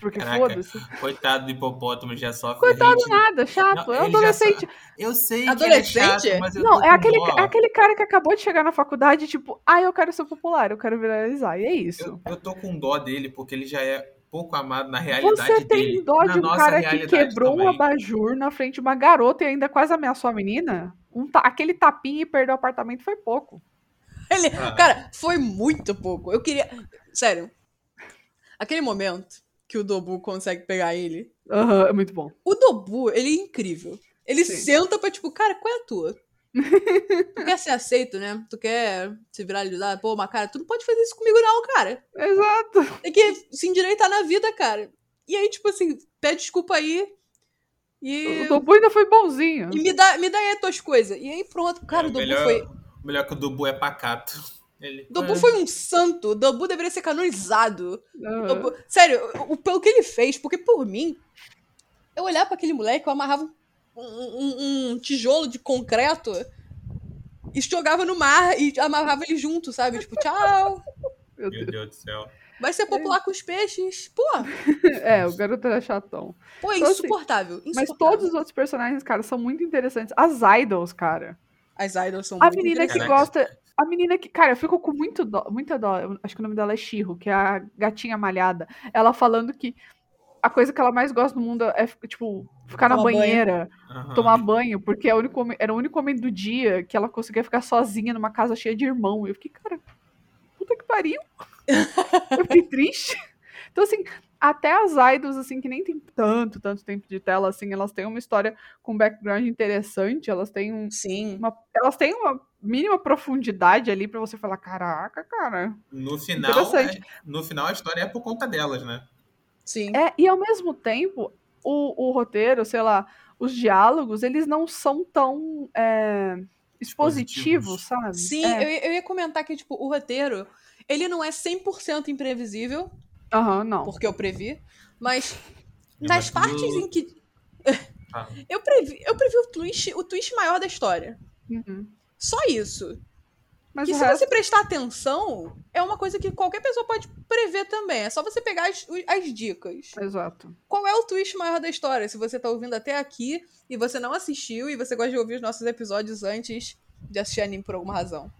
Porque foda-se. Coitado do hipopótamo, já sofre Coitado hate. nada, chato. Não, é um adolescente. Eu sei que ele é Adolescente? chato, mas eu Não, é aquele, é aquele cara que acabou de chegar na faculdade, tipo, ah, eu quero ser popular, eu quero viralizar. E é isso. Eu, eu tô com dó dele, porque ele já é pouco amado na realidade Você tem dele. dó de um cara que realidade quebrou um também. abajur na frente de uma garota e ainda quase ameaçou a menina? Um ta- aquele tapinha e perdeu o apartamento foi pouco. Ele, Ah. Cara, foi muito pouco. Eu queria. Sério. Aquele momento que o Dobu consegue pegar ele. Aham, é muito bom. O Dobu, ele é incrível. Ele Sim. senta pra, tipo, cara, qual é a tua? tu quer ser aceito, né? Tu quer se viralizar? Pô, mas cara, tu não pode fazer isso comigo, não, cara. Exato. Tem que se endireitar na vida, cara. E aí, tipo assim, pede desculpa aí. E, O Tobu ainda foi bonzinho. e me, dá, me dá aí as tuas coisas. E aí, pronto. Cara, É, o Dobu melhor, foi. Melhor que o Dubu é pacato. Ele, Dobu É. foi um santo. O Dobu deveria ser canonizado. Dobu- Sério, o, pelo que ele fez, porque por mim, eu olhava pra aquele moleque, eu amarrava um, um- um tijolo de concreto e jogava no mar e amarrava ele junto, sabe? Tipo, tchau. Meu Meu Deus. Deus do céu. Vai ser popular com os peixes. Pô, É, o garoto era chatão. pô, é Então, assim, insuportável. Mas insuportável. todos os outros personagens, cara, são muito interessantes. As idols, cara. As idols são A muito menina que gosta. A menina que. Cara, eu fico com muito dó, muita dó. eu acho que o nome dela é Shiro, que é a gatinha malhada. Ela falando que a coisa que ela mais gosta no mundo é, tipo, ficar na Tomar banho. banheira, Aham. tomar banho, porque é o único homem- era o único homem do dia que ela conseguia ficar sozinha numa casa cheia de irmão. E eu fiquei, cara, puta que pariu. eu fiquei triste. Então, assim, até as idols, assim, que nem tem tanto, tanto tempo de tela, assim, elas têm uma história com background interessante, elas têm um, Sim. uma, elas têm uma mínima profundidade ali pra você falar, caraca, cara. No final, Interessante. é- no final a história é por conta delas, né? Sim. É, e ao mesmo tempo, o, o roteiro, sei lá, os diálogos, eles não são tão é, expositivos, sabe? Sim, É. eu, ia- eu ia comentar que, tipo, o roteiro, ele não é 100% imprevisível, Aham, não. porque eu previ, mas É, nas partes em que. Ah. eu previ, eu previ o twist, o twist maior da história. Uhum. Só isso. Mas que se resto, você prestar atenção, é uma coisa que qualquer pessoa pode prever também. É só você pegar as, as dicas. Exato. Qual é o twist maior da história? Se você tá ouvindo até aqui e você não assistiu e você gosta de ouvir os nossos episódios antes de assistir anime por alguma razão.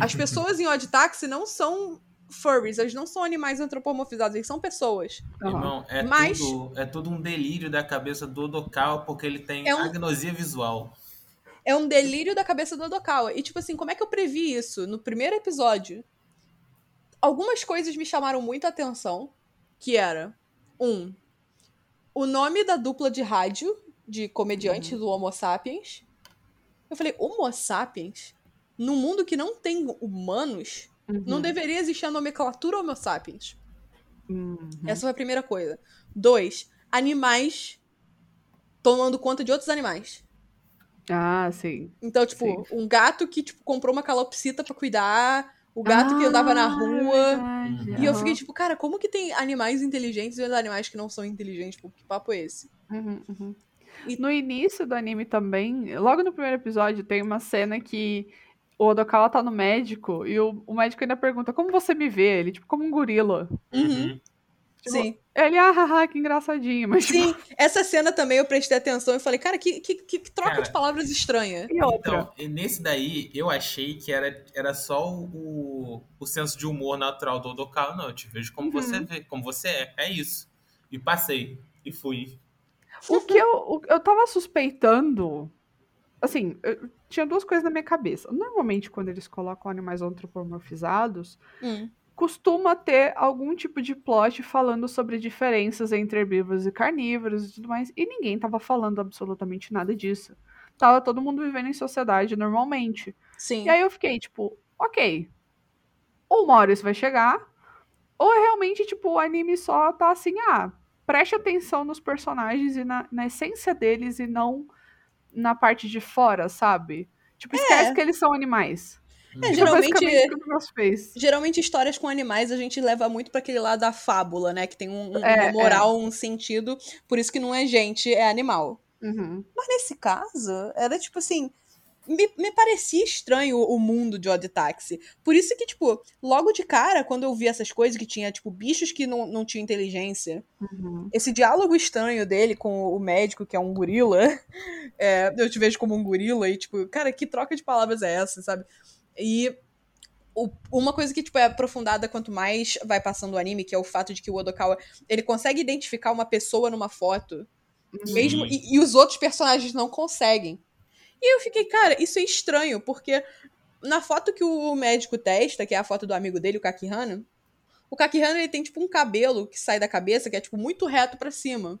As pessoas em Odd Taxi não são furries, eles não são animais antropomorfizados, eles são pessoas. Irmão, é, Mas- tudo, é tudo um delírio da cabeça do Odokawa, porque ele tem É um- agnosia visual. É um delírio da cabeça do Odokawa. E, tipo assim, como é que eu previ isso? No primeiro episódio, algumas coisas me chamaram muito a atenção, que era, um, o nome da dupla de rádio de comediantes do Homo Sapiens. Eu falei, Homo Sapiens? Num mundo que não tem humanos, não Uhum. deveria existir a nomenclatura Homo Sapiens. Uhum. Essa foi a primeira coisa. Dois, animais tomando conta de outros animais. Ah, sim. Então, tipo, Sim. um gato que tipo, comprou uma calopsita pra cuidar, o gato que andava na Ah, rua. verdade, E eu fiquei tipo, cara, como que tem animais inteligentes e animais que não são inteligentes? Tipo, que papo é esse? Uhum, uhum. E- No início do anime também, logo no primeiro episódio, tem uma cena que o Odokawa tá no médico e o, o médico ainda pergunta como você me vê? Ele, tipo, como um gorila. Uhum. Tipo, Sim. Ele, ah, haha, que engraçadinho. Mas, tipo, Sim, essa cena também eu prestei atenção e falei, cara, que, que, que troca Cara, de palavras estranha. e outra? Então, nesse daí, eu achei que era, era só o, o senso de humor natural do Odokawa. Não, eu te vejo como Uhum. você vê, como você é. É isso. E passei. E fui. O que eu, o- eu tava suspeitando. Assim, eu- tinha duas coisas na minha cabeça. Normalmente, quando eles colocam animais antropomorfizados, Hum. costuma ter algum tipo de plot falando sobre diferenças entre herbívoros e carnívoros e tudo mais. E ninguém tava falando absolutamente nada disso. Tava todo mundo vivendo em sociedade normalmente. Sim. E aí eu fiquei, tipo, ok. Ou uma hora isso vai chegar, ou é realmente, tipo, o anime só tá assim, ah, preste atenção nos personagens e na, na essência deles e não na parte de fora, sabe? Tipo, esquece que eles são animais. É, Tipo, geralmente, geralmente histórias com animais a gente leva muito pra aquele lado da fábula, né? Que tem um, um- É, uma moral, um sentido. Por isso que não é gente, é animal. Uhum. Mas nesse caso, era tipo assim. Me, me parecia estranho o mundo de Odd Taxi. Por isso que, tipo, logo de cara, quando eu vi essas coisas que tinha, tipo, bichos que não, não tinham inteligência, Uhum. esse diálogo estranho dele com o médico, que é um gorila, é, eu te vejo como um gorila e, tipo, cara, que troca de palavras é essa, sabe? E o- uma coisa que, tipo, é aprofundada quanto mais vai passando o anime, que é o fato de que o Odokawa, ele consegue identificar uma pessoa numa foto, mesmo, Sim. e, e os outros personagens não conseguem. E eu fiquei, cara, isso é estranho, porque na foto que o médico testa, que é a foto do amigo dele, o Kakihana, o Kakihana ele tem tipo um cabelo que sai da cabeça, que é tipo muito reto pra cima.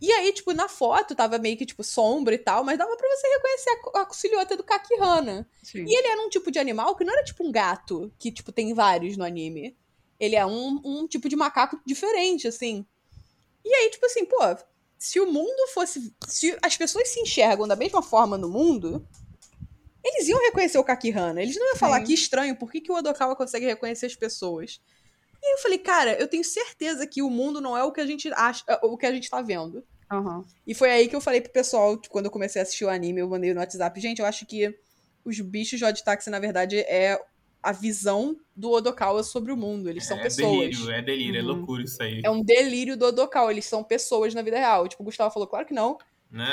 E aí, tipo, na foto tava meio que tipo sombra e tal, mas dava pra você reconhecer a, a silhueta do Kakihana. Sim. E ele era um tipo de animal que não era tipo um gato, que tipo tem vários no anime. Ele é um, um tipo de macaco diferente, assim. E aí, tipo assim, pô, se o mundo fosse. Se as pessoas se enxergam da mesma forma no mundo, eles iam reconhecer o Kakihana. Eles não iam falar Sim. que estranho, por que, que o Odokawa consegue reconhecer as pessoas? E aí eu falei, cara, eu tenho certeza que o mundo não é o que a gente acha, o que a gente tá vendo. Aham. E foi aí que eu falei pro pessoal, quando eu comecei a assistir o anime, eu mandei no WhatsApp, gente, eu acho que os bichos de Taxi, na verdade, é a visão do Odokawa sobre o mundo. Eles são é pessoas. delírio, é delírio, é Uhum. loucura isso aí. É um delírio do Odokawa, eles são pessoas na vida real. Tipo, o Gustavo falou, claro que não. Né?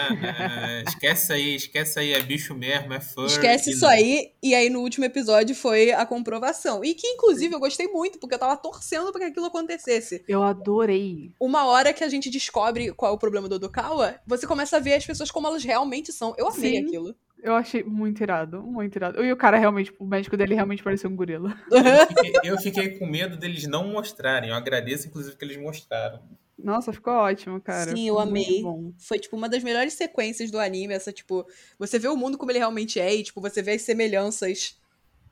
É, esquece aí, esquece aí, é bicho mesmo, é fur. Esquece e- isso aí. E aí, no último episódio, foi a comprovação. E que, inclusive, eu gostei muito, porque eu tava torcendo pra que aquilo acontecesse. Eu adorei. Uma hora que a gente descobre qual é o problema do Odokawa, você começa a ver as pessoas como elas realmente são. Eu amei Sim. aquilo. Eu achei muito irado, muito irado. E o cara realmente, o médico dele realmente parecia um gorila. Eu fiquei, eu fiquei com medo deles não mostrarem. Eu agradeço, inclusive, que eles mostraram. Nossa, ficou ótimo, cara. Sim, eu muito amei. Foi, tipo, uma das melhores sequências do anime. Essa, tipo, você vê o mundo como ele realmente é e, tipo, você vê as semelhanças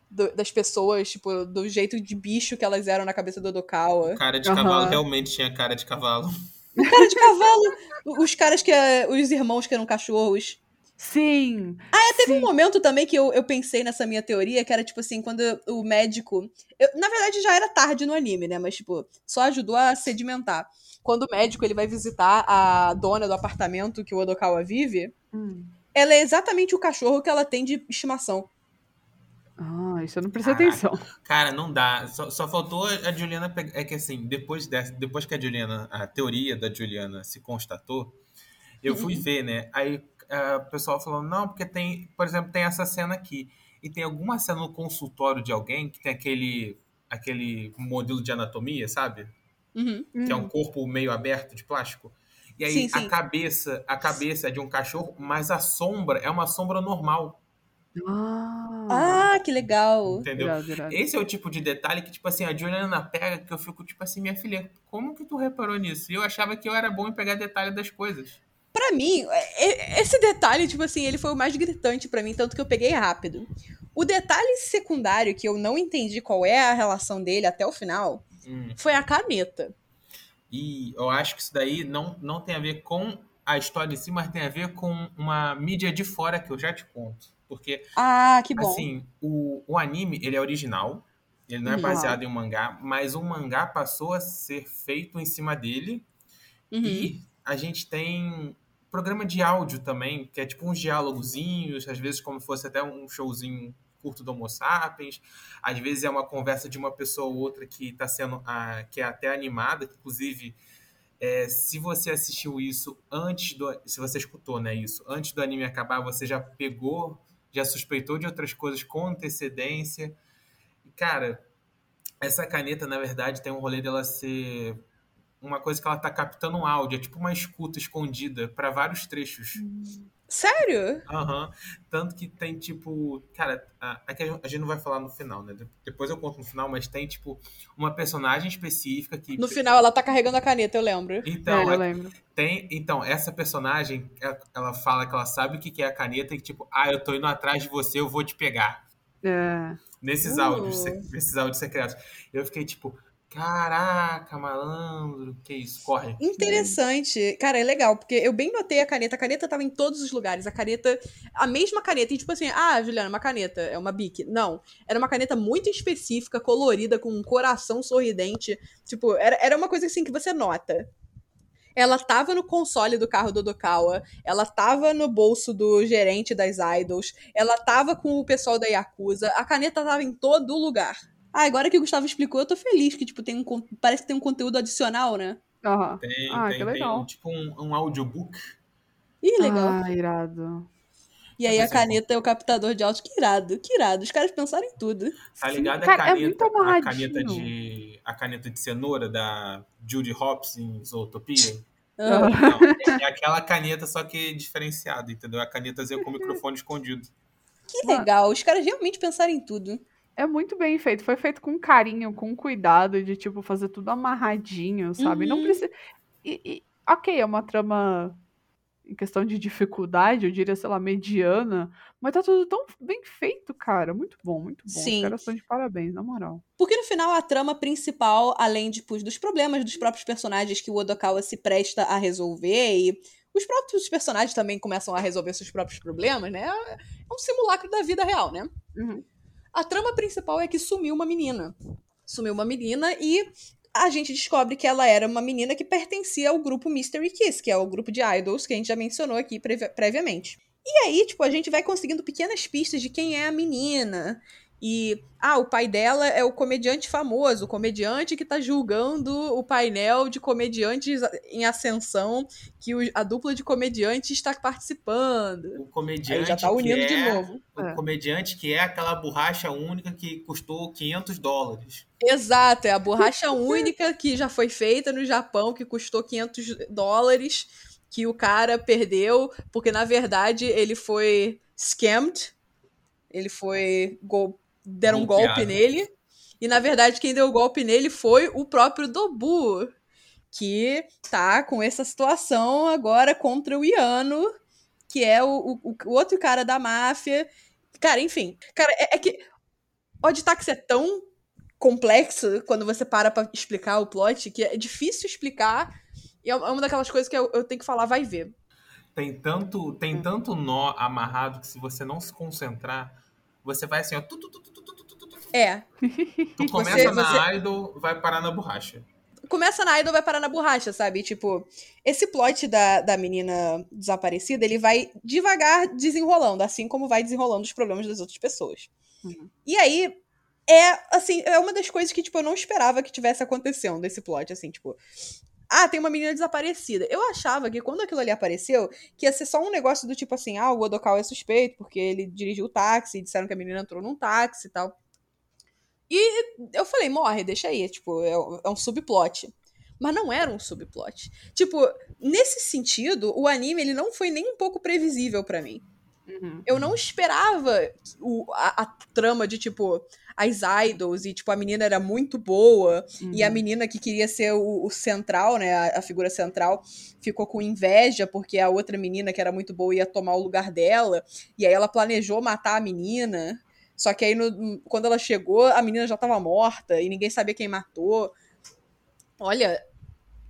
do- das pessoas, tipo, do jeito de bicho que elas eram na cabeça do Odokawa. Cara de Aham. cavalo realmente tinha cara de cavalo. Cara de cavalo! Os caras que. é- Os irmãos que eram cachorros. Sim! Teve sim. um momento também que eu, eu pensei nessa minha teoria, que era tipo assim, quando o médico. eu- na verdade, já era tarde no anime, né? Mas, tipo, só ajudou a sedimentar. Quando o médico ele vai visitar a dona do apartamento que o Odokawa vive, Hum. ela é exatamente o cachorro que ela tem de estimação. Ah, isso eu não prestei Caraca. atenção. Cara, não dá. Só, só faltou a Juliana pegar. É que assim, depois, dessa, depois que a Juliana, a teoria da Juliana se constatou, eu fui Uhum. ver, né? Aí ah, o pessoal falou, não, porque tem, por exemplo, tem essa cena aqui. E tem alguma cena no consultório de alguém que tem aquele, aquele modelo de anatomia, sabe? Uhum. Que é um corpo meio aberto de plástico. E aí Sim, sim. a cabeça, a cabeça é de um cachorro, mas a sombra é uma sombra normal, Ah, Ah, que legal. entendeu? Esse é o tipo de detalhe que, tipo assim, a Juliana pega que eu fico, tipo assim, minha filha, como que tu reparou nisso? E eu achava que eu era bom em pegar detalhe das coisas. Pra mim, é- é- esse detalhe, tipo assim, ele foi o mais gritante pra mim, tanto que eu peguei rápido. O detalhe secundário que eu não entendi qual é a relação dele até o final Hum. foi a caneta. E eu acho que isso daí não, não tem a ver com a história em si, mas tem a ver com uma mídia de fora que eu já te conto. Porque, Ah, que bom. assim, o, o anime, ele é original, ele não é Uhum. baseado em um mangá, mas o mangá passou a ser feito em cima dele Uhum. E a gente tem programa de áudio também, que é tipo uns diálogozinhos, às vezes como se fosse até um showzinho curto do Homo Sapiens, às vezes é uma conversa de uma pessoa ou outra que está sendo, ah, que é até animada, que, inclusive, é, se você assistiu isso antes do, se você escutou, né, isso, antes do anime acabar, você já pegou, já suspeitou de outras coisas com antecedência, e, cara, essa caneta, na verdade, tem um rolê dela ser uma coisa que ela tá captando um áudio, é tipo uma escuta escondida para vários trechos. Sério? Aham. Tanto que tem, tipo. Cara, a, aqui a gente não vai falar no final, né? Depois eu conto no final, mas tem, tipo, uma personagem específica que. No final, ela tá carregando a caneta, eu lembro. Então, é, eu é- lembro. tem. Então, essa personagem, ela- ela fala que ela sabe o que que é a caneta e, tipo, ah, eu tô indo atrás de você, eu vou te pegar. É. Nesses Uh. áudios, se- nesses áudios secretos. Eu fiquei, tipo, caraca, malandro, que isso, corre. Interessante. Cara, é legal, porque eu bem notei a caneta. A caneta tava em todos os lugares. A caneta, a mesma caneta. E tipo assim, ah, Juliana, uma caneta, é uma bic. Não. Era uma caneta muito específica, colorida, com um coração sorridente. Tipo, era, era uma coisa assim que você nota. ela tava no console do carro do Odokawa, ela tava no bolso do gerente das idols, ela tava com o pessoal da Yakuza, a caneta tava em todo lugar. Ah, agora que o Gustavo explicou, eu tô feliz que, tipo, tem um, parece que tem um conteúdo adicional, né? Aham. Tem, Ah, tem, que tem legal. um, tipo um, um audiobook. Ih, legal. Ah, irado. e aí a é caneta é o captador de áudio. Que irado, que irado. Os caras pensaram em tudo. Tá Sim, ligado cara, a é caneta, muito a caneta de a caneta de cenoura da Judy Hopps em Zootopia? Ah. Não, é aquela caneta só que diferenciada, entendeu? A canetazinha com o microfone escondido. que legal. Os caras realmente pensaram em tudo. É muito bem feito. Foi feito com carinho, com cuidado, de, tipo, fazer tudo amarradinho, sabe? Não Uhum. precisa. E, e- ok, é uma trama em questão de dificuldade, eu diria, sei lá, mediana, mas tá tudo tão bem feito, cara. Muito bom, muito bom. Sim. Os de parabéns, na moral. Porque no final a trama principal, além tipo, dos problemas dos próprios personagens que o Odokawa se presta a resolver e os próprios personagens também começam a resolver seus próprios problemas, né? É um simulacro da vida real, né? Uhum. A trama principal é que sumiu uma menina. Sumiu uma menina e a gente descobre que ela era uma menina que pertencia ao grupo Mystery Kiss, que é o grupo de idols que a gente já mencionou aqui previ- previamente. E aí, tipo, a gente vai conseguindo pequenas pistas de quem é a menina. E, ah, o pai dela é o comediante famoso, o comediante que tá julgando o painel de comediantes em ascensão que o- a dupla de comediantes está participando. O comediante Aí já tá unindo que de é, novo. O É. comediante que é aquela borracha única que custou 500 dólares. Exato, é a borracha única que já foi feita no Japão, que custou 500 dólares, que o cara perdeu, porque na verdade ele foi scammed, ele foi. Gol... deram um golpe nele, e na verdade quem deu o golpe nele foi o próprio Dobu, que tá com essa situação agora contra o Iano, que é o, o, o outro cara da máfia. Cara, enfim. Cara, é, é que. Odd Taxi é tão complexo quando você para pra explicar o plot que é difícil explicar. E é uma daquelas coisas que eu, eu tenho que falar, vai ver. Tem tanto, tem tanto nó amarrado que se você não se concentrar, você vai assim, ó. Tu, tu, tu, É. Tu começa Você- na idol, vai parar na borracha. Começa na Idol, vai parar na borracha, sabe? Tipo, esse plot da, da menina desaparecida, ele vai devagar desenrolando, assim como vai desenrolando os problemas das outras pessoas. Uhum. E aí, é, assim, é uma das coisas que, tipo, eu não esperava que tivesse acontecendo, esse plot, assim, tipo... Ah, tem uma menina desaparecida. Eu achava que quando aquilo ali apareceu, que ia ser só um negócio do tipo assim, ah, o Odokawa é suspeito, porque ele dirigiu o táxi, disseram que a menina entrou num táxi e tal. E eu falei, morre, deixa aí, tipo, é, é um subplot. Mas não era um subplot. Tipo, nesse sentido, o anime ele não foi nem um pouco previsível pra mim. Uhum. Eu não esperava o, a, a trama de, tipo, as idols e, tipo, a menina era muito boa e a Uhum. menina que queria ser o, o central, né, a, a figura central, ficou com inveja porque a outra menina que era muito boa ia tomar o lugar dela e aí ela planejou matar a menina. Só que aí, no- quando ela chegou, a menina já tava morta e ninguém sabia quem matou. Olha,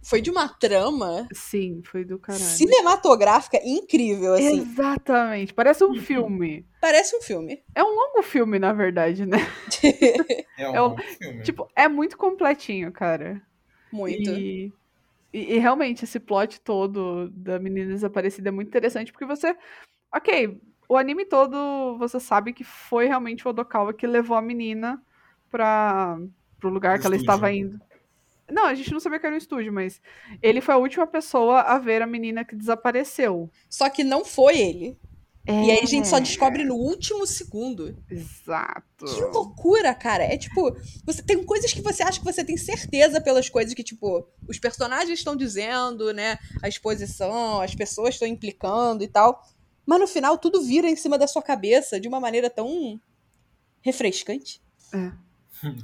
foi de uma trama Sim, foi do caralho. cinematográfica incrível, assim. Exatamente. Parece um filme. Parece um filme. É um longo filme, na verdade, né? É um É o- bom filme. Tipo, é muito completinho, cara. Muito. E, e- e realmente, esse plot todo da menina desaparecida é muito interessante, porque você. Ok, o anime todo você sabe que foi realmente o Odokawa que levou a menina pra, pro lugar que ela estúdio. estava indo. Não, a gente não sabia que era um estúdio, mas ele foi a última pessoa a ver a menina que desapareceu. Só que não foi ele. E aí a gente só É, descobre no último segundo. Exato. Que loucura, cara. É tipo, você tem coisas que você acha que você tem certeza pelas coisas que, tipo, os personagens estão dizendo, né? A exposição, as pessoas estão implicando e tal. Mas no final tudo vira em cima da sua cabeça de uma maneira tão refrescante.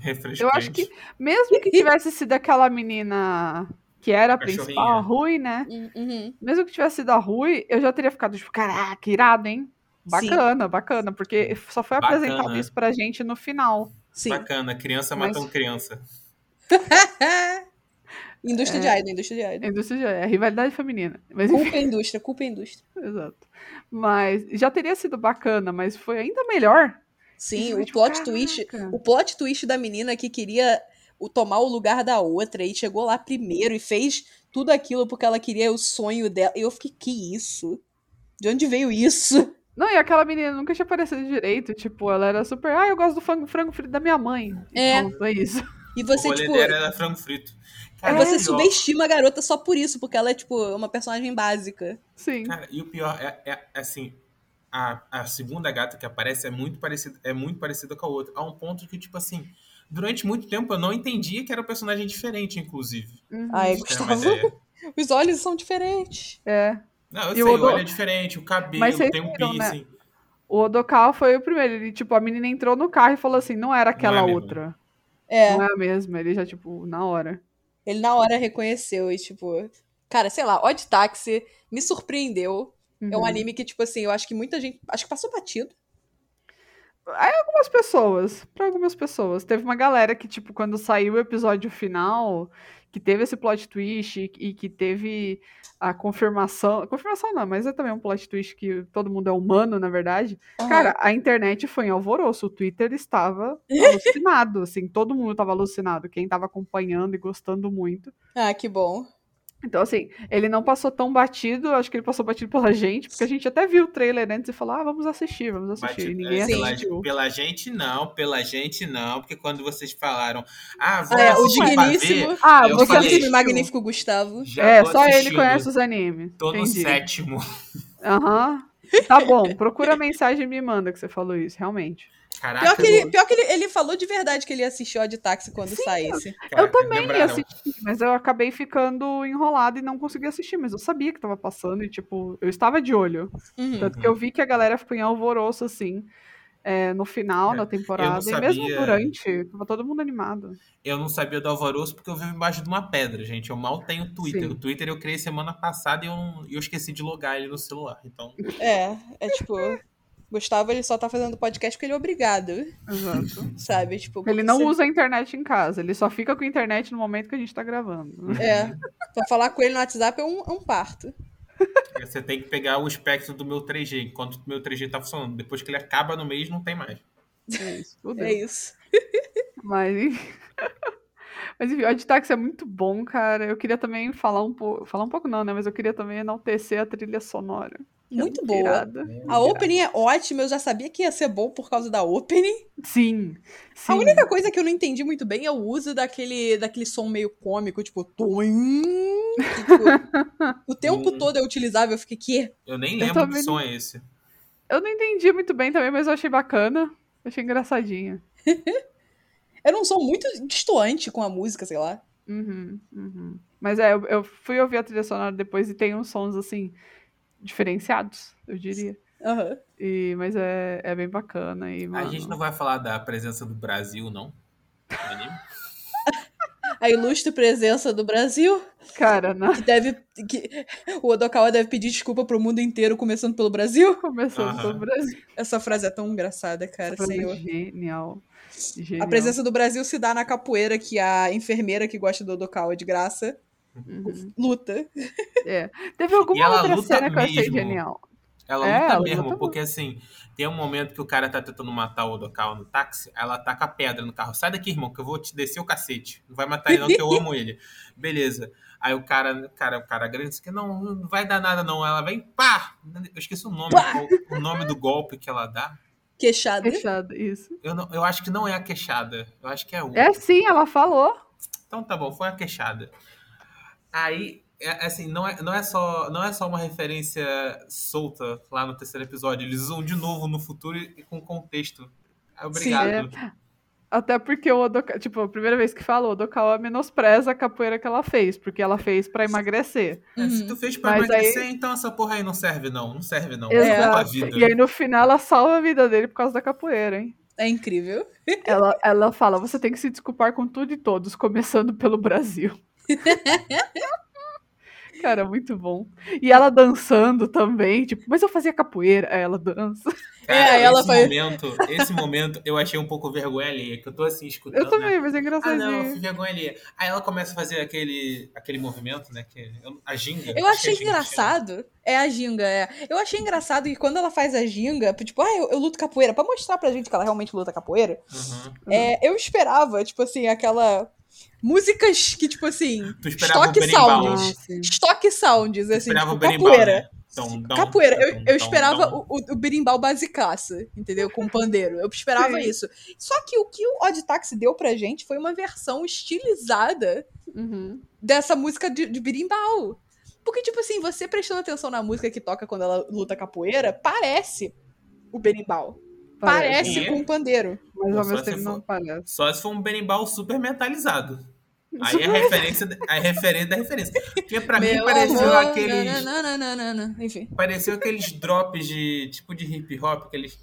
Refrescante. Eu acho que, mesmo que tivesse sido aquela menina que era a principal, a Rui, né? Uhum. Mesmo que tivesse sido a Rui, eu já teria ficado tipo, caraca, irado, hein? Bacana, bacana, porque só foi Bacana. apresentado isso pra gente no final. Sim. Bacana, criança Mas- matando criança. indústria de idol, indústria de idol. A indústria já é a rivalidade feminina. Mas enfim, Culpa a indústria, culpa a indústria. exato. Mas já teria sido bacana, mas foi ainda melhor. Sim, Isso, o tipo, plot twist. O plot twist da menina que queria o- tomar o lugar da outra e chegou lá primeiro e fez tudo aquilo porque ela queria o sonho dela. E eu fiquei, que isso? De onde veio isso? Não, e aquela menina nunca tinha aparecido direito. Tipo, ela era super. Ah, eu gosto do frango, frango frito da minha mãe. É. Pronto, é isso. E O você, rolê tipo. era frango frito. Aí Cara, você o pior- subestima a garota só por isso, porque ela é, tipo, uma personagem básica. Sim. Cara, e o pior é, é, assim, a, a segunda gata que aparece é muito parecida, é muito parecida com a outra. A um ponto que, tipo assim, durante muito tempo eu não entendia que era um personagem diferente, inclusive. Uhum. Ai, Gustavo, os olhos são diferentes. É. Não, eu E sei, o o Odo- olho é diferente, o cabelo, tem um viram, né? piercing. O Odokawa foi o primeiro. Ele, tipo, a menina entrou no carro e falou assim: não era aquela Não é outra. É, Não é a mesma. Ele já, tipo, na hora. Ele na hora reconheceu e, tipo. Cara, sei lá, Odd Taxi me surpreendeu. É um Uhum. anime que, tipo assim, eu acho que muita gente. Acho que passou batido. algumas pessoas, pra algumas pessoas. Teve uma galera que, tipo, quando saiu o episódio final, que teve esse plot twist e, e que teve a confirmação. Confirmação não, mas é também um plot twist que todo mundo é humano, na verdade. Cara, a internet foi em alvoroço. O Twitter estava alucinado, assim, todo mundo estava alucinado. Quem estava acompanhando e gostando muito. Ah, que bom. Então, assim, ele não passou tão batido, acho que ele passou batido pela gente, porque a gente até viu o trailer antes e falou, ah, vamos assistir, vamos assistir. Bate- e ninguém é, pela, assistiu. pela gente não, pela gente não, porque quando vocês falaram, ah, vou Ah, é, o assistir pra digníssimo. ver, Ah, eu O você falei, digníssimo e assistiu. magnífico Gustavo. já É, só ele assistindo. conhece os animes. Tô no Entendi. sétimo. Aham. Tá bom, procura a mensagem e me manda que você falou isso, realmente. Caraca, Pior que, ele, pior que ele, ele falou de verdade que ele assistiu Odd Taxi quando saísse. eu também ia lembraram. assistir, mas eu acabei ficando enrolada e não consegui assistir, mas eu sabia que tava passando e, tipo, eu estava de olho. Uhum. Tanto que eu vi que a galera ficou em alvoroço, assim, é, no final É, da temporada, não e mesmo sabia- durante, tava todo mundo animado. Eu não sabia do Alvoroço porque eu vivo embaixo de uma pedra, gente. Eu mal tenho Twitter. Sim. O Twitter eu criei semana passada e eu, e eu esqueci de logar ele no celular. Então, É, é tipo. Gustavo, ele só tá fazendo podcast porque ele é obrigado, Exato. sabe? Tipo, Ele não você- usa a internet em casa, ele só fica com a internet no momento que a gente tá gravando. É, pra falar com ele no WhatsApp é um, é um parto. Você tem que pegar o espectro do meu 3G, enquanto o meu 3G tá funcionando. Depois que ele acaba no mês, não tem mais. É isso. É isso. Mas, enfim. Mas enfim, o Odd Taxi é muito bom, cara. Eu queria também falar um pouco. Falar um pouco não, né? Mas eu queria também enaltecer a trilha sonora. É Muito boa. A opening é ótima, eu já sabia que ia ser bom por causa da opening. Sim. sim. A única coisa que eu não entendi muito bem é o uso daquele, daquele som meio cômico, tipo, toim. tipo, o tempo Hum. todo é utilizável. Eu fiquei, que? Eu nem Eu lembro também que som é esse. Eu não entendi muito bem também, mas eu achei bacana. Achei engraçadinho. Era um som muito distoante com a música, sei lá. Uhum, uhum. Mas é, eu, eu fui ouvir a trilha sonora depois e tem uns sons assim diferenciados, eu diria. Aham. E, mas é, é bem bacana. E, A mano, gente não vai falar da presença do Brasil, não? Anime? A ilustre presença do Brasil, Cara, na... que deve. Que, o Odokawa deve pedir desculpa pro mundo inteiro, começando pelo Brasil. começando Aham. pelo Brasil. Essa frase é tão engraçada, cara, Essa frase é senhor. Genial. Genial. A presença do Brasil se dá na capoeira que a enfermeira que gosta do Odokawa de graça Uhum. luta. É. Teve alguma E ela outra luta cena que eu achei mesmo. genial. Ela É, luta ela mesmo, luta porque assim, tem um momento que o cara tá tentando matar o Odokawa no táxi, ela taca a pedra no carro. Sai daqui, irmão, que eu vou te descer o cacete. Não vai matar ele não, que eu amo ele. Beleza. Aí o cara, cara, o cara grande disse que não, não vai dar nada não. Ela vem, pá! Eu esqueci o nome, o, o nome do golpe que ela dá. Queixada. Fechado, isso. Eu, não, eu acho que não é a queixada. Eu acho que é um. É sim, ela falou. Então tá bom, foi a queixada. Aí, é, assim, não é, não, é só, não é só uma referência solta lá no terceiro episódio. Eles usam de novo no futuro e com contexto. Aí, Obrigado. Até porque o Odokawa, tipo, a primeira vez que falou, o Odokawa menospreza a capoeira que ela fez, porque ela fez pra emagrecer. É, se Uhum. tu fez pra Mas emagrecer, então essa porra aí não serve, não. Não serve, não. Exato. É a vida. E aí no final ela salva a vida dele por causa da capoeira, hein? É incrível. Ela, ela fala: você tem que se desculpar com tudo e todos, começando pelo Brasil. Cara, muito bom. E ela dançando também, tipo, mas eu fazia capoeira. Aí ela dança. Cara, É, ela esse, faz- momento, esse momento eu achei um pouco vergonha alheia, que eu tô assim escutando. Eu também, né? mas é Ah, não, eu engraçadinho. fui vergonha alheia. Aí ela começa a fazer aquele, aquele movimento, né? Que, eu- a ginga. Eu achei engraçado. É a ginga, é. Eu achei engraçado que quando ela faz a ginga, tipo, ah, eu, eu luto capoeira, pra mostrar pra gente que ela realmente luta capoeira, Uhum. é, eu esperava, tipo assim, aquela músicas que, tipo assim, Tu esperava Stock o berimbau. sounds. Stock sounds, assim, Esperava tipo, o berimbau, capoeira. né? Tom, tom, Capoeira, eu, tom, eu tom, esperava tom. o, o, o berimbau basicaça, entendeu? Com pandeiro. Eu esperava Sim. isso. Só que o que o Odd Taxi deu pra gente foi uma versão estilizada Uhum. dessa música de, de berimbau. Porque, tipo assim, você prestando atenção na música que toca quando ela luta capoeira, parece o berimbau. Parece, É. com o pandeiro. Mas ao só mesmo se tempo não for- parece. Só se for um berimbau super metalizado. Aí é referência, a referência da referência. Porque pra mim Meu pareceu amor, aqueles. nananana, Enfim. Pareceu aqueles drops de. tipo de hip hop, aqueles.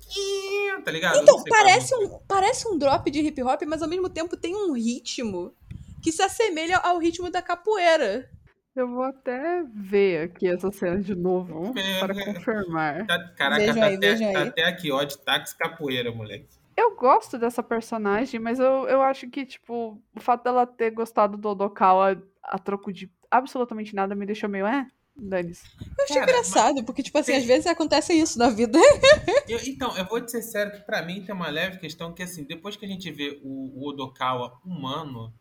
Tá ligado? Então, Não é a parece um, parece um drop de hip hop, mas ao mesmo tempo tem um ritmo que se assemelha ao ritmo da capoeira. Eu vou até ver aqui essa cena de novo É, para é. confirmar. Tá- caraca, Veja tá, aí, até, veja tá aí. até aqui, ó, de táxi capoeira, moleque. Eu gosto dessa personagem, mas eu, eu acho que, tipo, o fato dela ter gostado do Odokawa a troco de absolutamente nada me deixou meio, é, dane-se. Eu achei Cara, engraçado, porque, tipo assim, tem- às vezes acontece isso na vida. Eu- então, eu vou te ser sério que pra mim tem uma leve questão que, assim, depois que a gente vê o, o Odokawa humano,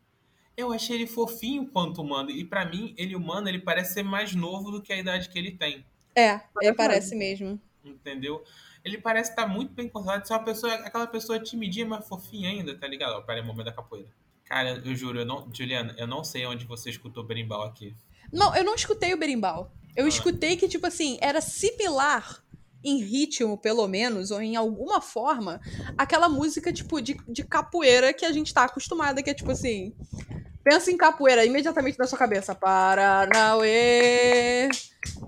eu achei ele fofinho quanto humano. E pra mim, ele humano, ele parece ser mais novo do que a idade que ele tem. É, Parece parece mesmo. Entendeu? Ele parece estar muito bem controlado. Ser uma pessoa, aquela pessoa timidinha, mas fofinha ainda, tá ligado? Ó, pera aí, momento da capoeira. Cara, eu juro, eu não, Juliana, eu não sei onde você escutou berimbau aqui. Não, eu não escutei o berimbau. Eu Ah. escutei que, tipo assim, era similar em ritmo, pelo menos, ou em alguma forma, aquela música, tipo, de, de capoeira que a gente tá acostumada, que é tipo assim. Pensa em capoeira imediatamente na sua cabeça. Paranauê.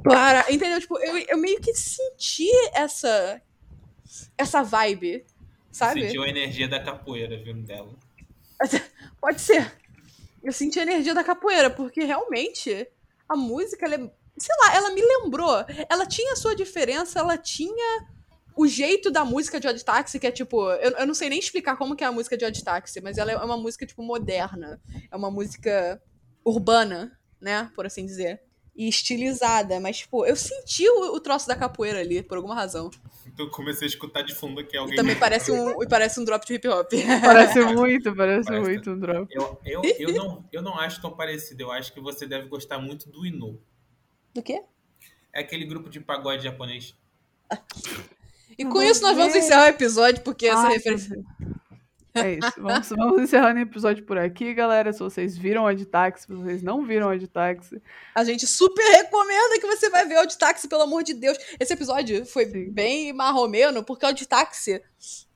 Para. Entendeu? Tipo, eu, eu meio que senti essa. Essa vibe. Sabe? Sentiu a energia da capoeira vindo dela. Pode ser. Eu senti a energia da capoeira, porque realmente a música, ela é, sei lá, ela me lembrou. Ela tinha a sua diferença, ela tinha o jeito da música de Odd Taxi, que é tipo. Eu, eu não sei nem explicar como que é a música de Odd Taxi, mas ela é uma música, tipo, moderna. É uma música urbana, né? Por assim dizer. E estilizada. Mas, tipo, eu senti o, o troço da capoeira ali, por alguma razão. Então eu comecei a escutar de fundo aqui alguém. E também parece um, e parece um drop de hip hop. Parece muito, parece, Parece- muito um drop. Eu, eu, eu, não, eu não acho tão parecido. Eu acho que você deve gostar muito do Inu. Do quê? É aquele grupo de pagode japonês. E com isso nós vamos encerrar o episódio, porque essa Ai, referência. meu Deus. É isso. Vamos, vamos encerrando o episódio por aqui, galera. Se vocês viram de táxi, se vocês não viram de táxi, A gente super recomenda que você vai ver o de táxi, pelo amor de Deus. Esse episódio foi Sim. bem marromeno, porque o táxi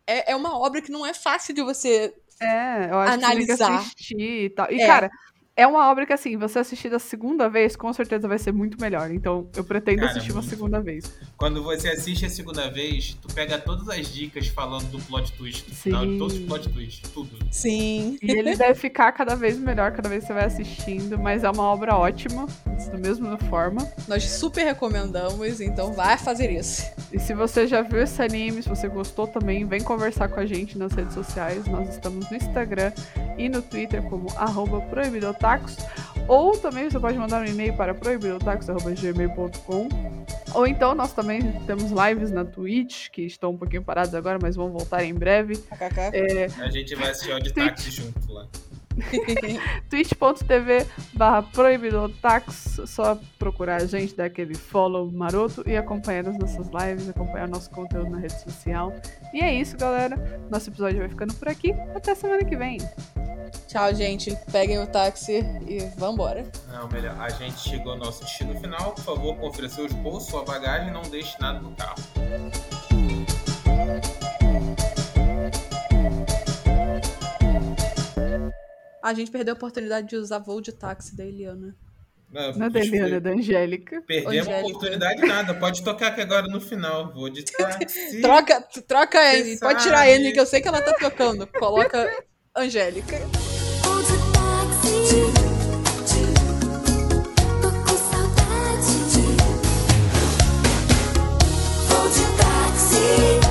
é, é uma obra que não é fácil de você. é, eu acho que você tem que Analisar. assistir e tal. E, É. cara, é uma obra que, assim, você assistir da segunda vez, com certeza vai ser muito melhor. Então, eu pretendo Cara, assistir uma muito. segunda vez. Quando você assiste a segunda vez, tu pega todas as dicas falando do plot twist, do final de Sim. todos os plot twists, tudo. Sim. E ele deve ficar cada vez melhor cada vez que você vai assistindo, mas é uma obra ótima, da mesma forma. Nós super recomendamos, então vai fazer isso. E se você já viu esse anime, se você gostou também, vem conversar com a gente nas redes sociais. Nós estamos no Instagram e no Twitter como arroba proibidotaxos. Ou também você pode mandar um e-mail para proibidotaxos.gmail.com Ou então nós também temos lives na Twitch, que estão um pouquinho paradas agora, mas vão voltar em breve. KKK. A gente vai assistir o de táxi junto lá. twitch.tv barra proibidotax, só procurar a gente, dar aquele follow maroto e acompanhar as nossas lives, acompanhar nosso conteúdo na rede social. E é isso, galera. Nosso episódio vai ficando por aqui. Até semana que vem. Tchau, gente. Peguem o táxi e vambora. Não, melhor. A gente chegou ao nosso destino final. Por favor, confira seus bolsos, sua bagagem e não deixe nada no carro. A gente perdeu a oportunidade de usar voo de táxi da Eliana. Não, da Eliana, da Angélica. Perdemos a oportunidade nada. Pode tocar aqui agora no final. Vou de táxi. troca, troca ele. Pode tirar ele, que eu sei que ela tá tocando. Coloca Angélica. Vou de táxi.